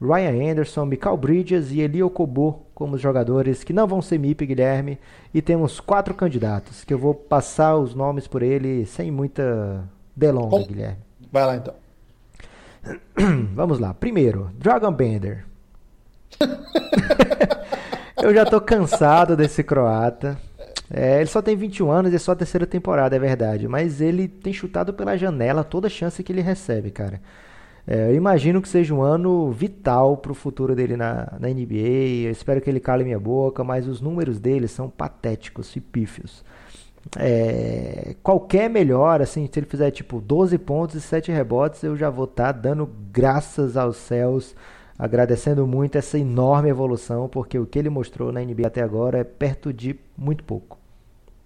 Ryan Anderson, Michael Bridges e Eli Okobo como jogadores que não vão ser MIP, Guilherme. E temos quatro candidatos, que eu vou passar os nomes por ele sem muita delonga, Bom, Guilherme. Vai lá então. Vamos lá. Primeiro, Dragon Bender. eu já tô cansado desse croata. É, ele só tem 21 anos e é só a terceira temporada, é verdade. Mas ele tem chutado pela janela toda chance que ele recebe, cara. É, eu imagino que seja um ano vital para o futuro dele na, na NBA. Eu espero que ele cale minha boca, mas os números dele são patéticos e pífios. É, qualquer melhor, assim, se ele fizer tipo 12 pontos e 7 rebotes, eu já vou estar tá dando graças aos céus, agradecendo muito essa enorme evolução, porque o que ele mostrou na NBA até agora é perto de muito pouco.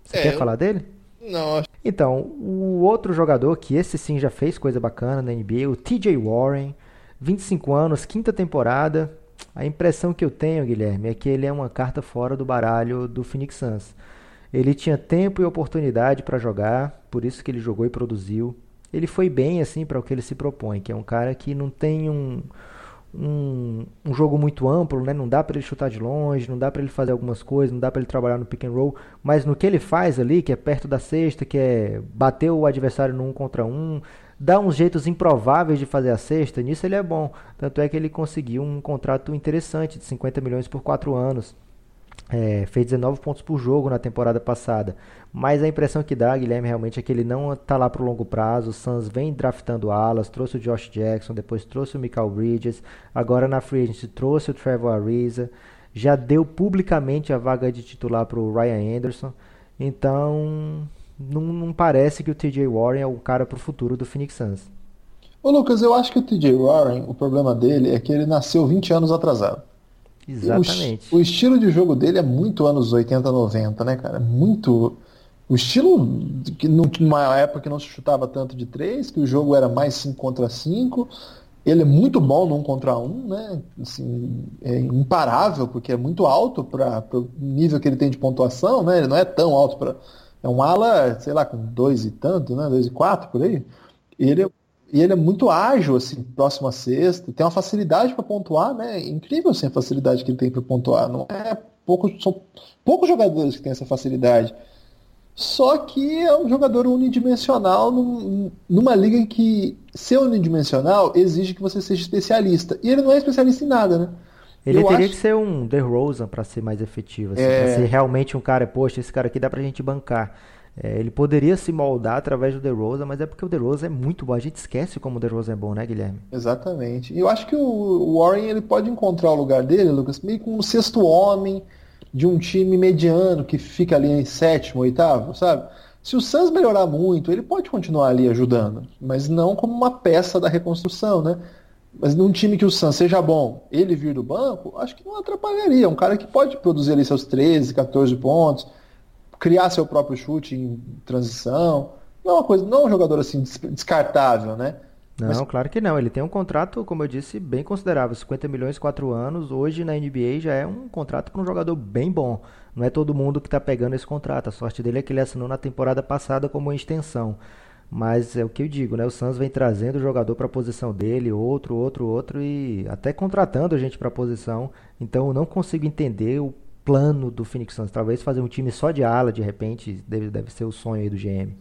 Você é, quer falar dele? Não. Então, o outro jogador que esse sim já fez coisa bacana na NBA, o TJ Warren, 25 anos, quinta temporada. A impressão que eu tenho, Guilherme, é que ele é uma carta fora do baralho do Phoenix Suns. Ele tinha tempo e oportunidade para jogar, por isso que ele jogou e produziu. Ele foi bem assim para o que ele se propõe, que é um cara que não tem um um, um jogo muito amplo, né? Não dá para ele chutar de longe, não dá para ele fazer algumas coisas, não dá para ele trabalhar no pick and roll, mas no que ele faz ali, que é perto da cesta, que é bater o adversário no um contra um, dá uns jeitos improváveis de fazer a cesta, nisso ele é bom. Tanto é que ele conseguiu um contrato interessante de 50 milhões por 4 anos. É, fez 19 pontos por jogo na temporada passada. Mas a impressão que dá, Guilherme, realmente é que ele não está lá para o longo prazo. O Suns vem draftando alas, trouxe o Josh Jackson, depois trouxe o Michael Bridges, agora na Free Agency trouxe o Trevor Ariza, já deu publicamente a vaga de titular para o Ryan Anderson. Então, não, não, parece que o TJ Warren é o cara para o futuro do Phoenix Suns. Ô Lucas, eu acho que o TJ Warren, o problema dele é que ele nasceu 20 anos atrasado. Exatamente. O, o, estilo de jogo dele é muito anos 80, 90, né, cara? Muito. O estilo que numa época que não se chutava tanto de três, que o jogo era mais 5 contra 5. Ele é muito bom no 1 contra 1, né? Assim, é imparável, porque é muito alto para o nível que ele tem de pontuação, né? Ele não é tão alto para. É um ala, sei lá, com dois e tanto, né? Dois e quatro por aí. Ele é e ele é muito ágil, assim, próximo à sexta, tem uma facilidade para pontuar, né? É incrível assim, a facilidade que ele tem para pontuar. Não é pouco, são poucos jogadores que têm essa facilidade. Só que é um jogador unidimensional num, numa liga em que ser unidimensional exige que você seja especialista. E ele não é especialista em nada, né? Ele Eu teria acho- que ser um DeRozan para ser mais efetivo, assim, É. pra ser realmente um cara, poxa, esse cara aqui dá pra gente bancar. É, ele poderia se moldar através do DeRozan, mas é porque o DeRozan é muito bom. A gente esquece como o DeRozan é bom, né, Guilherme? Exatamente. E eu acho que o Warren ele pode encontrar o lugar dele, Lucas, meio como um sexto homem de um time mediano que fica ali em sétimo, oitavo, sabe? Se o Suns melhorar muito, ele pode continuar ali ajudando, mas não como uma peça da reconstrução, né? Mas num time que o Suns seja bom, ele vir do banco, acho que não atrapalharia. É um cara que pode produzir ali seus 13, 14 pontos, criar seu próprio chute em transição. Não é uma coisa, não é um jogador assim des- descartável, né? Não, Mas- claro que não. Ele tem um contrato, como eu disse, bem considerável. 50 milhões, 4 anos. Hoje na NBA já é um contrato para um jogador bem bom. Não é todo mundo que está pegando esse contrato. A sorte dele é que ele assinou na temporada passada como uma extensão. Mas é o que eu digo, né? O Suns vem trazendo o jogador para a posição dele, outro, outro, outro, e até contratando a gente para a posição. Então eu não consigo entender o plano do Phoenix Suns. Talvez fazer um time só de ala, de repente, deve, deve ser o sonho aí do GM.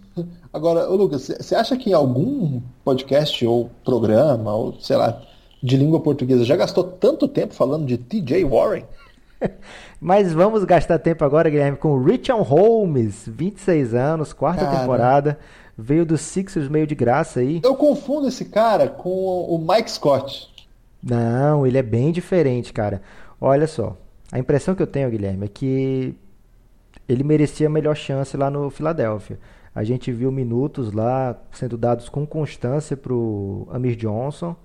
Agora, Lucas, você acha que em algum podcast ou programa, ou sei lá, de língua portuguesa já gastou tanto tempo falando de TJ Warren? Mas vamos gastar tempo agora, Guilherme, com o Richard Holmes, 26 anos, quarta Cara. temporada, veio do Sixers meio de graça aí. Eu confundo esse cara com o Mike Scott. Não, ele é bem diferente, cara. Olha só, a impressão que eu tenho, Guilherme, é que ele merecia a melhor chance lá no Philadelphia. A gente viu minutos lá sendo dados com constância pro Amir Johnson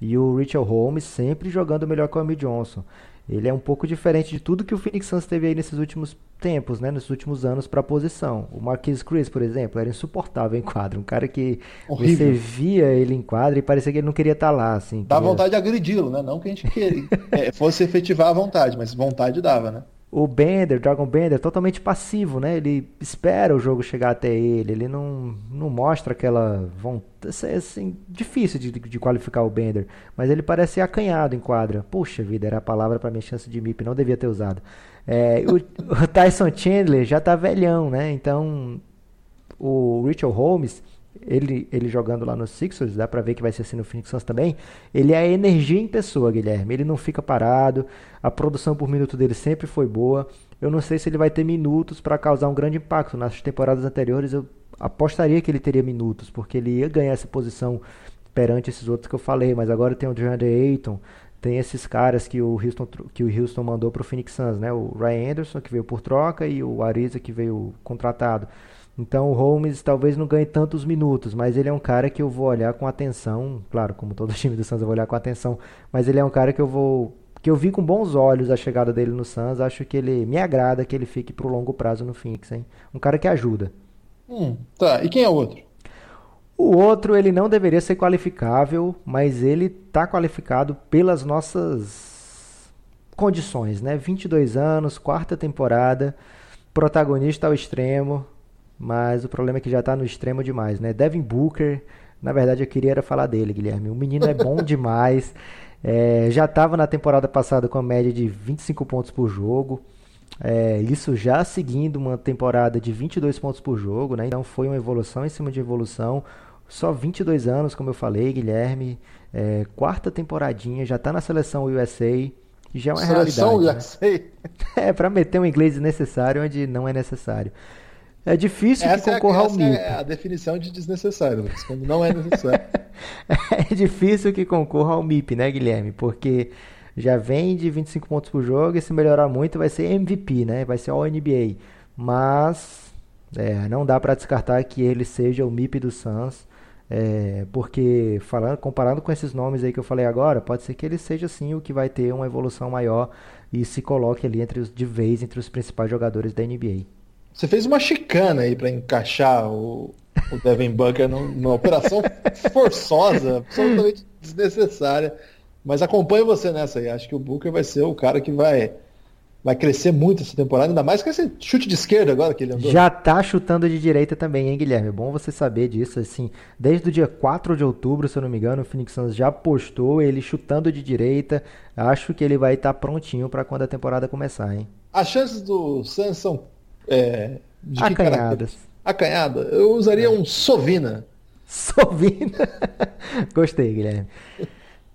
e o Richard Holmes sempre jogando melhor que o Amir Johnson. Ele é um pouco diferente de tudo que o Phoenix Suns teve aí nesses últimos tempos, né, nesses últimos anos para a posição. O Marquise Chris, por exemplo, era insuportável em quadra, um cara que Horrível. você via ele em quadra e parecia que ele não queria estar lá, assim. Dá queria- vontade de agredi-lo, né? Não que a gente queira, é, fosse efetivar a vontade, mas vontade dava, né? O Bender, Dragon Bender, totalmente passivo, né? Ele espera o jogo chegar até ele, ele não, não mostra aquela vontade. É assim, difícil de, de qualificar o Bender, mas ele parece acanhado em quadra. Puxa vida, era a palavra para minha chance de MIP, não devia ter usado. É, o, o Tyson Chandler já tá velhão, né? Então o Richard Holmes, ele, ele jogando lá no Sixers, dá pra ver que vai ser assim no Phoenix Suns também. Ele é energia em pessoa, Guilherme. Ele não fica parado. A produção por minuto dele sempre foi boa. Eu não sei se ele vai ter minutos para causar um grande impacto. Nas temporadas anteriores eu apostaria que ele teria minutos, porque ele ia ganhar essa posição perante esses outros que eu falei. Mas agora tem o DeAndre Ayton, tem esses caras que o Houston, que o Houston mandou pro Phoenix Suns, né? O Ryan Anderson que veio por troca e o Ariza que veio contratado. Então o Holmes talvez não ganhe tantos minutos, mas ele é um cara que eu vou olhar com atenção, claro, como todo time do Suns eu vou olhar com atenção, mas ele é um cara que eu vou que eu vi com bons olhos a chegada dele no Suns, acho que ele me agrada que ele fique pro longo prazo no Phoenix, hein? Um cara que ajuda. Hum, tá. E quem é o outro? O outro ele não deveria ser qualificável, mas ele tá qualificado pelas nossas condições, né? 22 anos, quarta temporada, protagonista ao extremo, mas o problema é que já tá no extremo demais, né? Devin Booker, na verdade eu queria era falar dele, Guilherme. O menino é bom demais. É, já estava na temporada passada com a média de 25 pontos por jogo. É, isso já seguindo uma temporada de 22 pontos por jogo, né? Então foi uma evolução em cima de evolução. Só 22 anos, como eu falei, Guilherme. É, quarta temporadinha, já tá na seleção USA. E já é uma Seleção realidade. né? USA. É, pra meter um inglês desnecessário onde não é necessário. É difícil que Essa, é, a- concorra ao essa MIP. é a definição de desnecessário, Lucas, quando não é necessário. É difícil que concorra ao MIP, né, Guilherme? Porque já vem de 25 pontos por jogo e se melhorar muito vai ser MVP, né? Vai ser All NBA. Mas é, não dá pra descartar que ele seja o MIP do Suns. é, porque falando, comparado com esses nomes aí que eu falei agora, pode ser que ele seja sim o que vai ter uma evolução maior e se coloque ali entre os, de vez entre os principais jogadores da NBA. Você fez uma chicana aí pra encaixar o, o Devin Booker num- numa operação forçosa, absolutamente desnecessária. Mas acompanho você nessa aí. Acho que o Booker vai ser o cara que vai, vai crescer muito essa temporada, ainda mais com esse chute de esquerda agora que ele andou. Já tá chutando de direita também, hein, Guilherme? É bom você saber disso, assim. Desde o dia 4 de outubro, se eu não me engano, o Phoenix Suns já postou ele chutando de direita. Acho que ele vai estar prontinho pra quando a temporada começar, hein? As chances do Suns são é, de Acanhadas. Acanhada. Eu usaria um Sovina. Sovina. Gostei, Guilherme.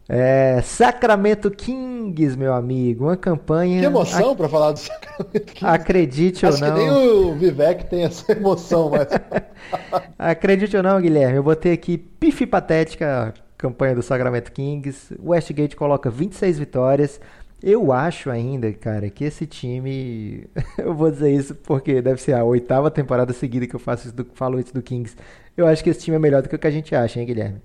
É, Sacramento Kings, meu amigo, uma campanha. Que emoção ac... para falar do Sacramento Kings. Acredite Acho ou não. Acho que nem o Vivek tem essa emoção, mas. Acredite ou não, Guilherme, eu botei aqui pife patética campanha do Sacramento Kings. Westgate coloca 26 vitórias. Eu acho ainda, cara, que esse time. eu vou dizer isso porque deve ser a oitava temporada seguida que eu faço isso do, falo isso do Kings. Eu acho que esse time é melhor do que o que a gente acha, hein, Guilherme?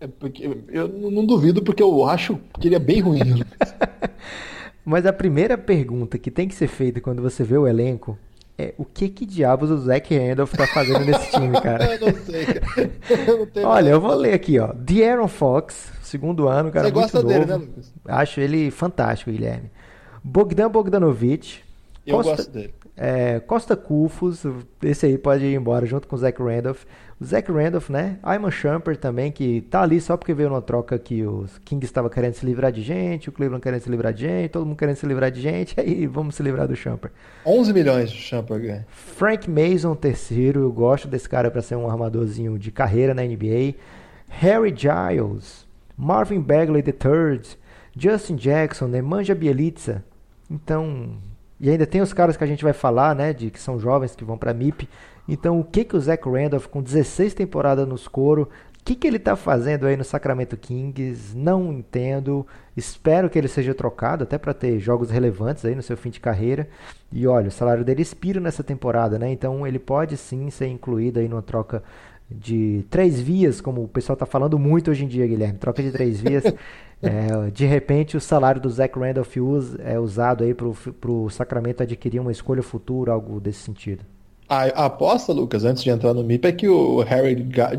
É porque eu não duvido, porque eu acho que ele é bem ruim. Mas a primeira pergunta que tem que ser feita quando você vê o elenco é o que que diabos o Zach Randolph tá fazendo nesse time, cara? eu não sei. Eu não Olha, eu vou ler aqui, ó. De'Aaron Fox, segundo ano, cara, Você muito gosta novo. dele, né, Lucas? Acho ele fantástico, Guilherme. Bogdan Bogdanovic. Eu gosto dele. É, Costa Kufos, esse aí pode ir embora junto com o Zach Randolph. O Zach Randolph, né? Ayman Shumpert também, que tá ali só porque veio numa troca que os Kings estava querendo se livrar de gente, o Cleveland querendo se livrar de gente, todo mundo querendo se livrar de gente, aí vamos se livrar do Shumpert. 11 milhões de Shumpert ganha. Frank Mason, terceiro, eu gosto desse cara para ser um armadorzinho de carreira na NBA. Harry Giles, Marvin Bagley III, Justin Jackson, Nemanja Bielitsa. Então, e ainda tem os caras que a gente vai falar, né, de que são jovens que vão para MIP. Então, o que que o Zach Randolph com 16 temporadas nos coro, o que que ele tá fazendo aí no Sacramento Kings? Não entendo. Espero que ele seja trocado até para ter jogos relevantes aí no seu fim de carreira. E olha, o salário dele expira nessa temporada, né? Então, ele pode sim ser incluído aí numa troca de três vias, como o pessoal está falando muito hoje em dia, Guilherme. Troca de três vias. É, de repente, o salário do Zach Randolph é usado aí para o Sacramento adquirir uma escolha futura, algo desse sentido. A, a, aposta, Lucas, antes de entrar no MIP, é que o Harry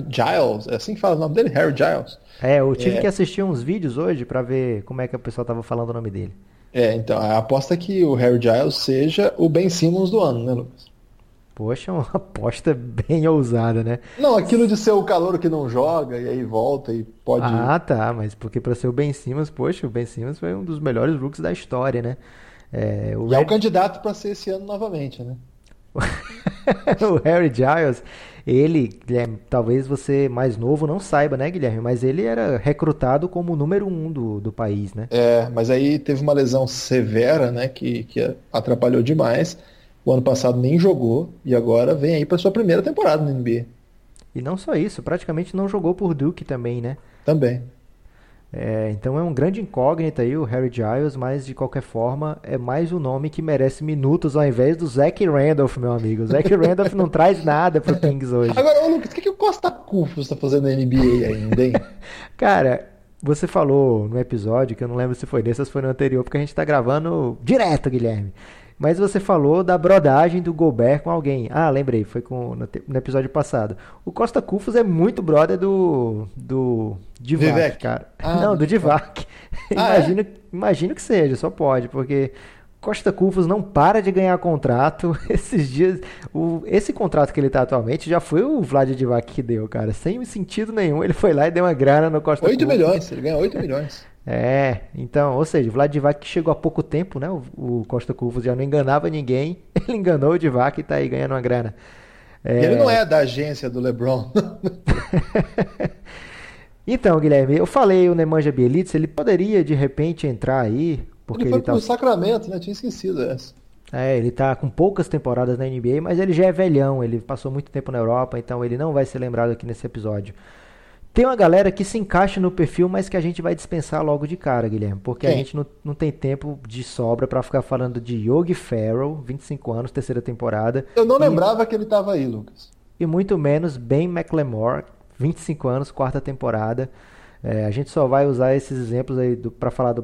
Giles, é assim que fala o nome dele? Harry Giles. É, eu tive é... que assistir uns vídeos hoje para ver como é que o pessoal estava falando o nome dele. É, então, a aposta é que o Harry Giles seja o Ben Simmons do ano, né, Lucas? Poxa, uma aposta bem ousada, né? Não, aquilo de ser o calor que não joga e aí volta e pode. Ah, tá, mas porque para ser o Ben Simmons, poxa, o Ben Simmons foi um dos melhores rookies da história, né? É, o e Red... é o candidato para ser esse ano novamente, né? o Harry Giles, ele, Guilherme, talvez você mais novo não saiba, né, Guilherme? Mas ele era recrutado como o número um do, do país, né? É, mas aí teve uma lesão severa, né, que, que atrapalhou demais. O ano passado nem jogou e agora vem aí para sua primeira temporada no NBA. E não só isso, praticamente não jogou por Duke também, né? Também. É, então é um grande incógnito aí o Harry Giles, mas de qualquer forma é mais um nome que merece minutos ao invés do Zach Randolph, meu amigo. O Zach Randolph não traz nada pro Kings hoje. Agora, ô Lucas, o que, que o Costa Cufos está fazendo na NBA ainda, hein? Cara, você falou no episódio, que eu não lembro se foi desse ou se foi no anterior, porque a gente tá gravando direto, Guilherme. Mas você falou da brodagem do Gobert com alguém. Ah, lembrei, foi com, no, no episódio passado. O Costa Cufos é muito brother do. do. Divac, Vivek. cara. Ah, Não, do Divac. Ah, imagino, é? imagino que seja, só pode, porque. Costa Cufos não para de ganhar contrato. Esses dias, o, esse contrato que ele tá atualmente já foi o Vlad Divac que deu, cara. Sem sentido nenhum. Ele foi lá e deu uma grana no Costa 8 Cufos. milhões, ele ganha 8 milhões. É, então, ou seja, o Vlad Divac chegou há pouco tempo, né? O, o Costa Cufos já não enganava ninguém. Ele enganou o Divac e tá aí ganhando uma grana. É... Ele não é da agência do LeBron. então, Guilherme, eu falei o Nemanja Bielitsa, ele poderia de repente entrar aí, porque ele foi ele tá pro Sacramento, né? Tinha esquecido essa. É, ele tá com poucas temporadas na NBA, mas ele já é velhão, ele passou muito tempo na Europa, então ele não vai ser lembrado aqui nesse episódio. Tem uma galera que se encaixa no perfil, mas que a gente vai dispensar logo de cara, Guilherme. Porque Quem? a gente não, não tem tempo de sobra para ficar falando de Yogi Farrell, 25 anos, terceira temporada. Eu não e, lembrava que ele tava aí, Lucas. E muito menos Ben McLemore, 25 anos, quarta temporada. É, a gente só vai usar esses exemplos aí para falar do,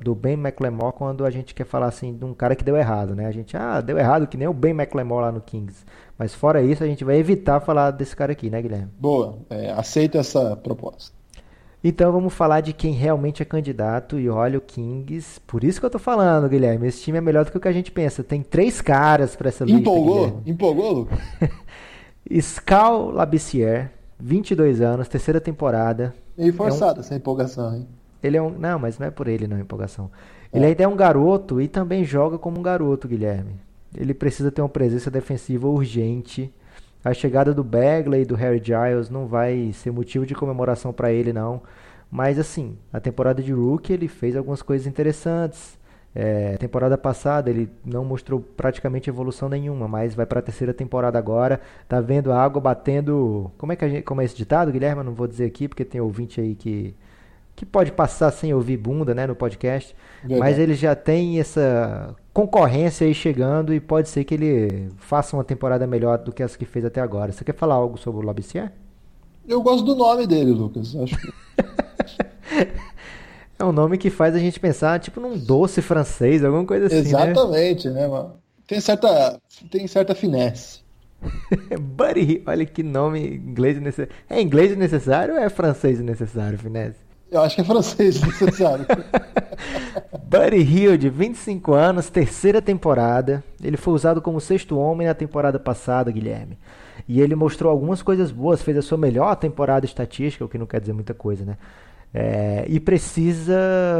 do, Ben McLemore quando a gente quer falar assim de um cara que deu errado, né? A gente, ah, deu errado que nem o Ben McLemore lá no Kings. Mas fora isso, a gente vai evitar falar desse cara aqui, né, Guilherme? Boa, é, aceito essa proposta. Então vamos falar de quem realmente é candidato e olha o Kings. Por isso que eu tô falando, Guilherme. Esse time é melhor do que o que a gente pensa. Tem três caras para essa lista. Empolgou? Guilherme. Empolgou, Lucas? Scal Labissière, 22 anos, terceira temporada. Meio forçada é um... essa empolgação, hein? Ele é um. Não, mas não é por ele, não, empolgação. É. Ele ainda é um garoto e também joga como um garoto, Guilherme. Ele precisa ter uma presença defensiva urgente. A chegada do Bagley e do Harry Giles não vai ser motivo de comemoração para ele, não. Mas assim, a temporada de rookie ele fez algumas coisas interessantes. É, temporada passada ele não mostrou praticamente evolução nenhuma, mas vai para a terceira temporada agora. Tá vendo a água batendo. Como é que gente, como é esse ditado, Guilherme? Eu não vou dizer aqui porque tem ouvinte aí que que pode passar sem ouvir bunda, né, no podcast. Verdade. Mas ele já tem essa concorrência aí chegando e pode ser que ele faça uma temporada melhor do que as que fez até agora. Você quer falar algo sobre o Labissier? Eu gosto do nome dele, Lucas. Acho que... é um nome que faz a gente pensar, tipo, num doce francês, alguma coisa assim. Né? Exatamente, né, né mano? Tem certa, tem certa finesse. Buddy, olha que nome inglês necessário. É inglês necessário ou é francês necessário, finesse? Eu acho que é francês necessário. Buddy Hill, de 25 anos, terceira temporada. Ele foi usado como sexto homem na temporada passada, Guilherme. E ele mostrou algumas coisas boas, fez a sua melhor temporada estatística, o que não quer dizer muita coisa, né? É, e precisa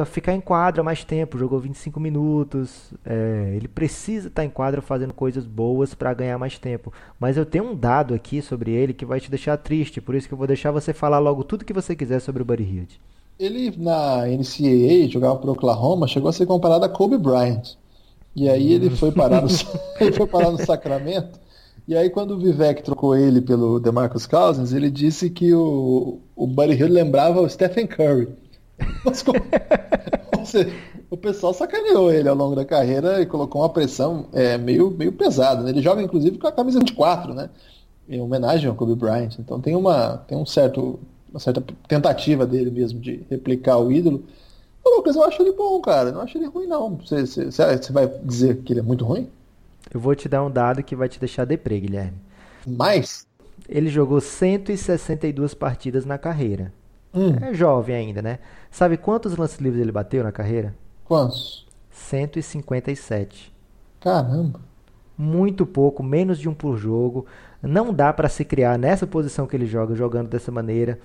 ficar em quadra mais tempo, jogou 25 minutos. É, ele precisa estar em quadra fazendo coisas boas para ganhar mais tempo. Mas eu tenho um dado aqui sobre ele que vai te deixar triste, por isso que eu vou deixar você falar logo tudo que você quiser sobre o Buddy Hield. Ele na NCAA jogava para Oklahoma, chegou a ser comparado a Kobe Bryant. E aí ele foi parar no, ele foi parar no Sacramento e aí, quando o Vivek trocou ele pelo DeMarcus Cousins, ele disse que o, o Buddy Hill lembrava o Stephen Curry. Mas, como, seja, o pessoal sacaneou ele ao longo da carreira e colocou uma pressão é, meio, meio pesada. Né? Ele joga, inclusive, com a camisa 24, né? Em homenagem ao Kobe Bryant. Então tem, uma, tem um certo, uma certa tentativa dele mesmo de replicar o ídolo. Ô, Lucas, eu acho ele bom, cara. Não acho ele ruim, não. Você, você, você vai dizer que ele é muito ruim? Eu vou te dar um dado que vai te deixar deprê, Guilherme. Mais? Ele jogou 162 partidas na carreira. Hum. É jovem ainda, né? Sabe quantos lances livres ele bateu na carreira? Quantos? 157. Caramba. Muito pouco, menos de um por jogo. Não dá para se criar nessa posição que ele joga, jogando dessa maneira.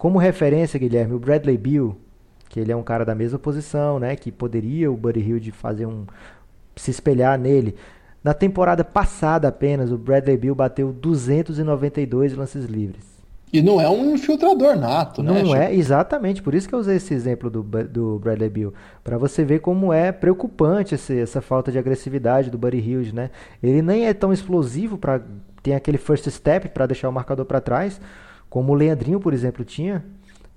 Como referência, Guilherme, o Bradley Bill, que ele é um cara da mesma posição, né? Que poderia o Buddy Hill fazer um se espelhar nele. Na temporada passada apenas, o Bradley Bill bateu 292 lances livres. E não é um infiltrador nato, né? Não é, exatamente. Por isso que eu usei esse exemplo do, do Bradley Bill. Para você ver como é preocupante esse, essa falta de agressividade do Buddy Hilde, né? Ele nem é tão explosivo para ter aquele first step para deixar o marcador para trás, como o Leandrinho, por exemplo, tinha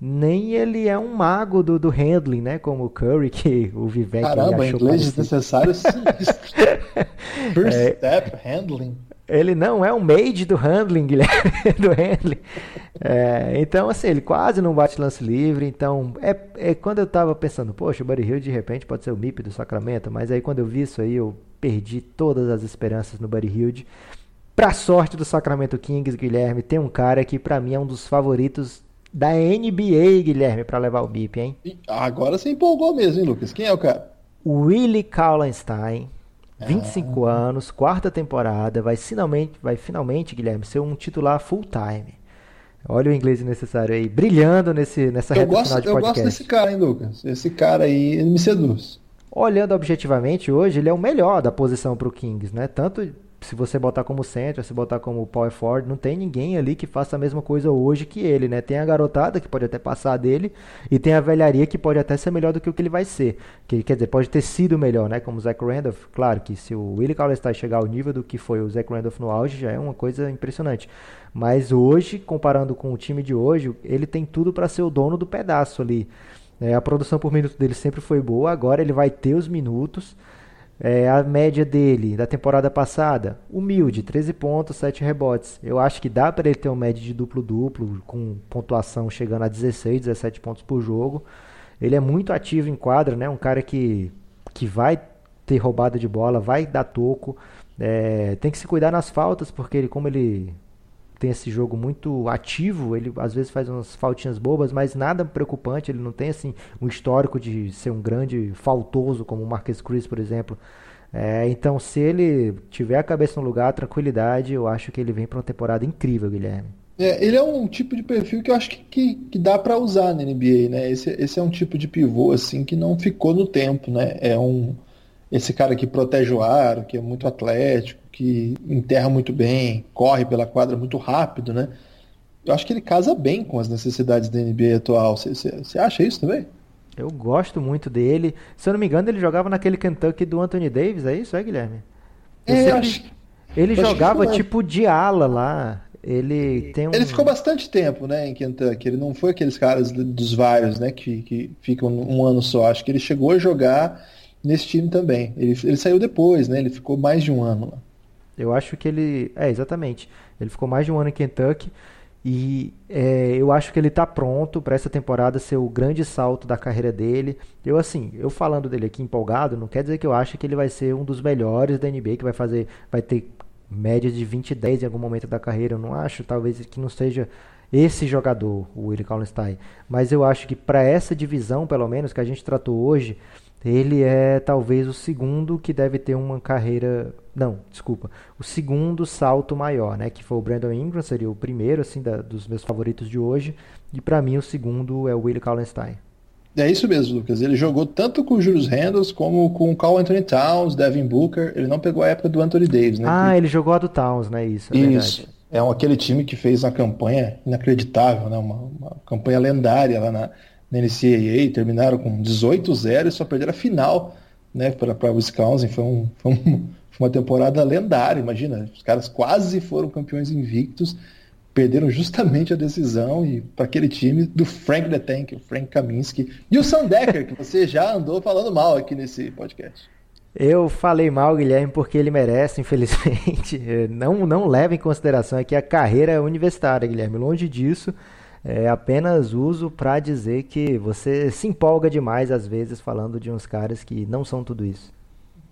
nem ele é um mago do, do handling, né? Como o Curry, que o Vivek Caramba, achou inglês desnecessário. First é, step, handling. Ele não é um made do handling, Guilherme, do handling. É, então, assim, ele quase não bate lance livre. Então, é, é quando eu tava pensando, poxa, o Buddy Hill de repente pode ser o MIP do Sacramento, mas aí quando eu vi isso aí, eu perdi todas as esperanças no Buddy Hill. Pra sorte do Sacramento Kings, Guilherme, tem um cara que para mim é um dos favoritos da NBA, Guilherme, para levar o BIP, hein? Agora você empolgou mesmo, hein, Lucas? Quem é o cara? Willie Kallenstein, 25 ah. anos, quarta temporada, vai finalmente, vai finalmente, Guilherme, ser um titular full time. Olha o inglês necessário aí, brilhando nesse, nessa eu reta gosto, final de podcast. Eu gosto desse cara, hein, Lucas? Esse cara aí, ele me seduz. Olhando objetivamente, hoje ele é o melhor da posição para o Kings, né? Tanto se você botar como centro, se botar como power forward, não tem ninguém ali que faça a mesma coisa hoje que ele, né? Tem a garotada que pode até passar dele e tem a velharia que pode até ser melhor do que o que ele vai ser. Que quer dizer, pode ter sido melhor, né? Como o Zach Randolph. Claro que se o Willie Cauley-Stein chegar ao nível do que foi o Zach Randolph no auge, já é uma coisa impressionante. Mas hoje, comparando com o time de hoje, ele tem tudo para ser o dono do pedaço ali. É, a produção por minuto dele sempre foi boa, agora ele vai ter os minutos. É, a média dele da temporada passada, humilde, 13 pontos, 7 rebotes. Eu acho que dá para ele ter uma média de duplo-duplo, com pontuação chegando a 16, 17 pontos por jogo. Ele é muito ativo em quadra, né? Um cara que, que vai ter roubada de bola, vai dar toco. É, tem que se cuidar nas faltas, porque ele, como ele tem esse jogo muito ativo, ele às vezes faz umas faltinhas bobas, mas nada preocupante, ele não tem assim um histórico de ser um grande faltoso como o Marquês Cruz, por exemplo. É, então, se ele tiver a cabeça no lugar, tranquilidade, eu acho que ele vem para uma temporada incrível, Guilherme. É, ele é um tipo de perfil que eu acho que, que, que, dá para usar na NBA, né? Esse, esse é um tipo de pivô assim que não ficou no tempo, né? É um esse cara que protege o aro, que é muito atlético, que enterra muito bem, corre pela quadra muito rápido, né? eu acho que ele casa bem com as necessidades da NBA atual. Você acha isso também? Eu gosto muito dele. Se eu não me engano, ele jogava naquele Kentucky do Anthony Davis, é isso, é, Guilherme? Eu é, acho... Ele jogava tipo de ala lá. Ele tem um... Ele ficou bastante tempo, né, em Kentucky. Ele não foi aqueles caras dos vários, né, que, que ficam um ano só. Acho que ele chegou a jogar nesse time também. Ele, ele saiu depois, né? Ele ficou mais de um ano lá. Eu acho que ele. É, exatamente. Ele ficou mais de um ano em Kentucky. E é, eu acho que ele está pronto para essa temporada ser o grande salto da carreira dele. Eu, assim, eu falando dele aqui empolgado, não quer dizer que eu acho que ele vai ser um dos melhores da NBA, que vai fazer. Vai ter média de 20 e 10 em algum momento da carreira. Eu não acho, talvez, que não seja esse jogador, o Willie Kallenstein. Mas eu acho que para essa divisão, pelo menos, que a gente tratou hoje, ele é talvez o segundo que deve ter uma carreira. Não, desculpa. O segundo salto maior, né? Que foi o Brandon Ingram, seria o primeiro, assim, da, dos meus favoritos de hoje. E para mim o segundo é o Willie Kallenstein. É isso mesmo, Lucas. Ele jogou tanto com o Julius Randles como com o Carl Anthony Towns, Devin Booker. Ele não pegou a época do Anthony Davis, né? Ah, que... ele jogou a do Towns, né? Isso, é isso. Verdade. É um, aquele time que fez uma campanha inacreditável, né? Uma, uma campanha lendária lá na, na NCAA, terminaram com 18-0 e só perderam a final né, para Wisconsin. Foi, um, foi, um, foi, uma temporada lendária, imagina. Os caras quase foram campeões invictos, perderam justamente a decisão e para aquele time do Frank the Tank, o Frank Kaminsky e o Sandecker, que você já andou falando mal aqui nesse podcast. Eu falei mal, Guilherme, porque ele merece, infelizmente. Não, não leva em consideração aqui a carreira universitária, Guilherme. Longe disso é, apenas uso para dizer que você se empolga demais às vezes falando de uns caras que não são tudo isso.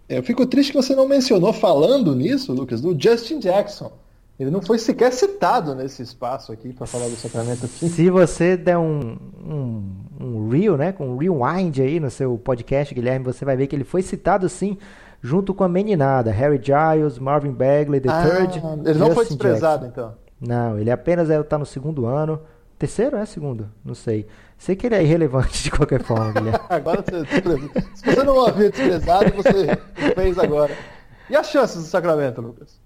É, eu fico triste que você não mencionou falando nisso, Lucas, do Justin Jackson. Ele não foi sequer citado nesse espaço aqui para falar do Sacramento aqui. Se você der um, um, um reel, né, com um rewind aí no seu podcast, Guilherme, você vai ver que ele foi citado sim junto com a meninada, Harry Giles, Marvin Bagley, The ah, Third. Ele Justin não foi desprezado Jackson. então. Não, ele apenas está é, no segundo ano. Terceiro é segundo? Não sei. Sei que ele é irrelevante de qualquer forma, Guilherme. agora você Se você não havia desprezado, você fez agora. E as chances do Sacramento, Lucas?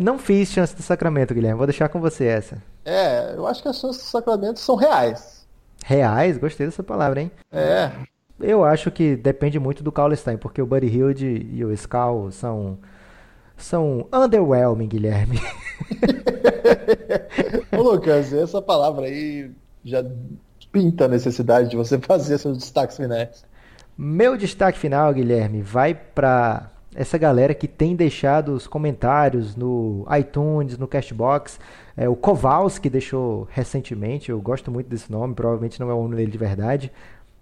Não fiz chance do Sacramento, Guilherme. Vou deixar com você essa. É, eu acho que as chances do Sacramento são reais. Reais? Gostei dessa palavra, hein? É. Eu acho que depende muito do Stein, porque o Buddy Hilde e o Scal são são underwhelming, Guilherme. Ô Lucas, essa palavra aí já pinta a necessidade de você fazer seus destaques finais. Meu destaque final, Guilherme, vai para essa galera que tem deixado os comentários no iTunes, no Cashbox. É, o Kowalski deixou recentemente, eu gosto muito desse nome, provavelmente não é o nome dele de verdade.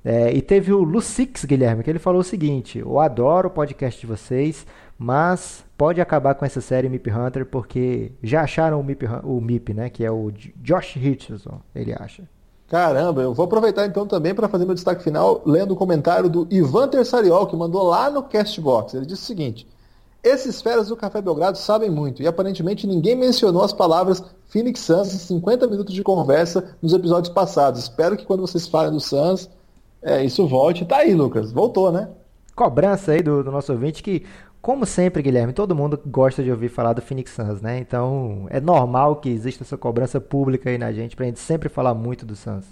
É, e teve o Lucix, Guilherme, que ele falou o seguinte: Eu adoro o podcast de vocês, mas pode acabar com essa série Mip Hunter porque já acharam o Mip, o Mip né? Que é o Josh Richardson, ele acha. Caramba, eu vou aproveitar então também para fazer meu destaque final lendo o comentário do Ivan Tersariol, que mandou lá no Castbox. Ele disse o seguinte: Esses feras do Café Belgrado sabem muito e aparentemente ninguém mencionou as palavras Phoenix Suns em 50 minutos de conversa nos episódios passados. Espero que quando vocês falem do Suns, é, isso volte. Tá aí, Lucas. Voltou, né? Cobrança aí do, do nosso ouvinte que como sempre, Guilherme, todo mundo gosta de ouvir falar do Phoenix Suns, né? Então é normal que exista essa cobrança pública aí na gente, pra gente sempre falar muito do Suns.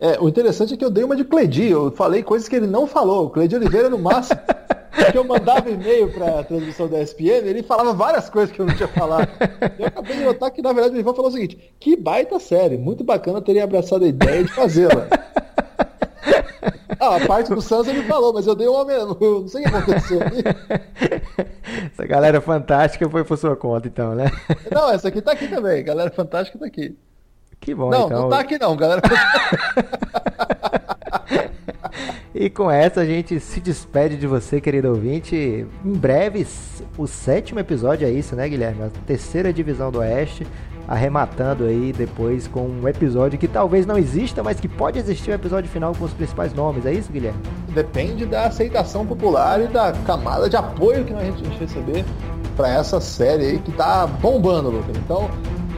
É, o interessante é que eu dei uma de Cledi, eu falei coisas que ele não falou. O Cledi Oliveira, no máximo, que eu mandava e-mail para a transmissão da ESPN, ele falava várias coisas que eu não tinha falado. Eu acabei de notar que, na verdade, o Ivan falou o seguinte: que baita série, muito bacana teria abraçado a ideia de fazê-la. Ah, a parte do Santos ele falou, mas eu dei uma. Não sei o que aconteceu ali. Essa galera fantástica foi por sua conta, então, né? Não, essa aqui tá aqui também. Galera fantástica tá aqui. Que bom, não, então. Não, não tá aqui não, galera. e com essa a gente se despede de você, querido ouvinte. Em breve, o sétimo episódio é isso, né, Guilherme? A terceira divisão do Oeste arrematando aí depois com um episódio que talvez não exista, mas que pode existir um episódio final com os principais nomes. É isso, Guilherme? Depende da aceitação popular e da camada de apoio que a gente receber para essa série aí que tá bombando, Lucas. Então,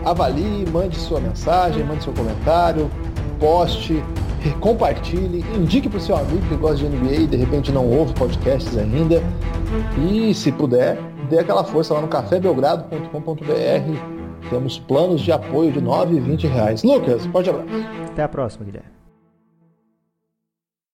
avalie, mande sua mensagem, mande seu comentário, poste, compartilhe, indique para o seu amigo que gosta de NBA e de repente não ouve podcasts ainda. E se puder, dê aquela força lá no cafébelgrado.com.br Temos planos de apoio de R$ 9,20. Lucas, forte abraço. Até a próxima, Guilherme.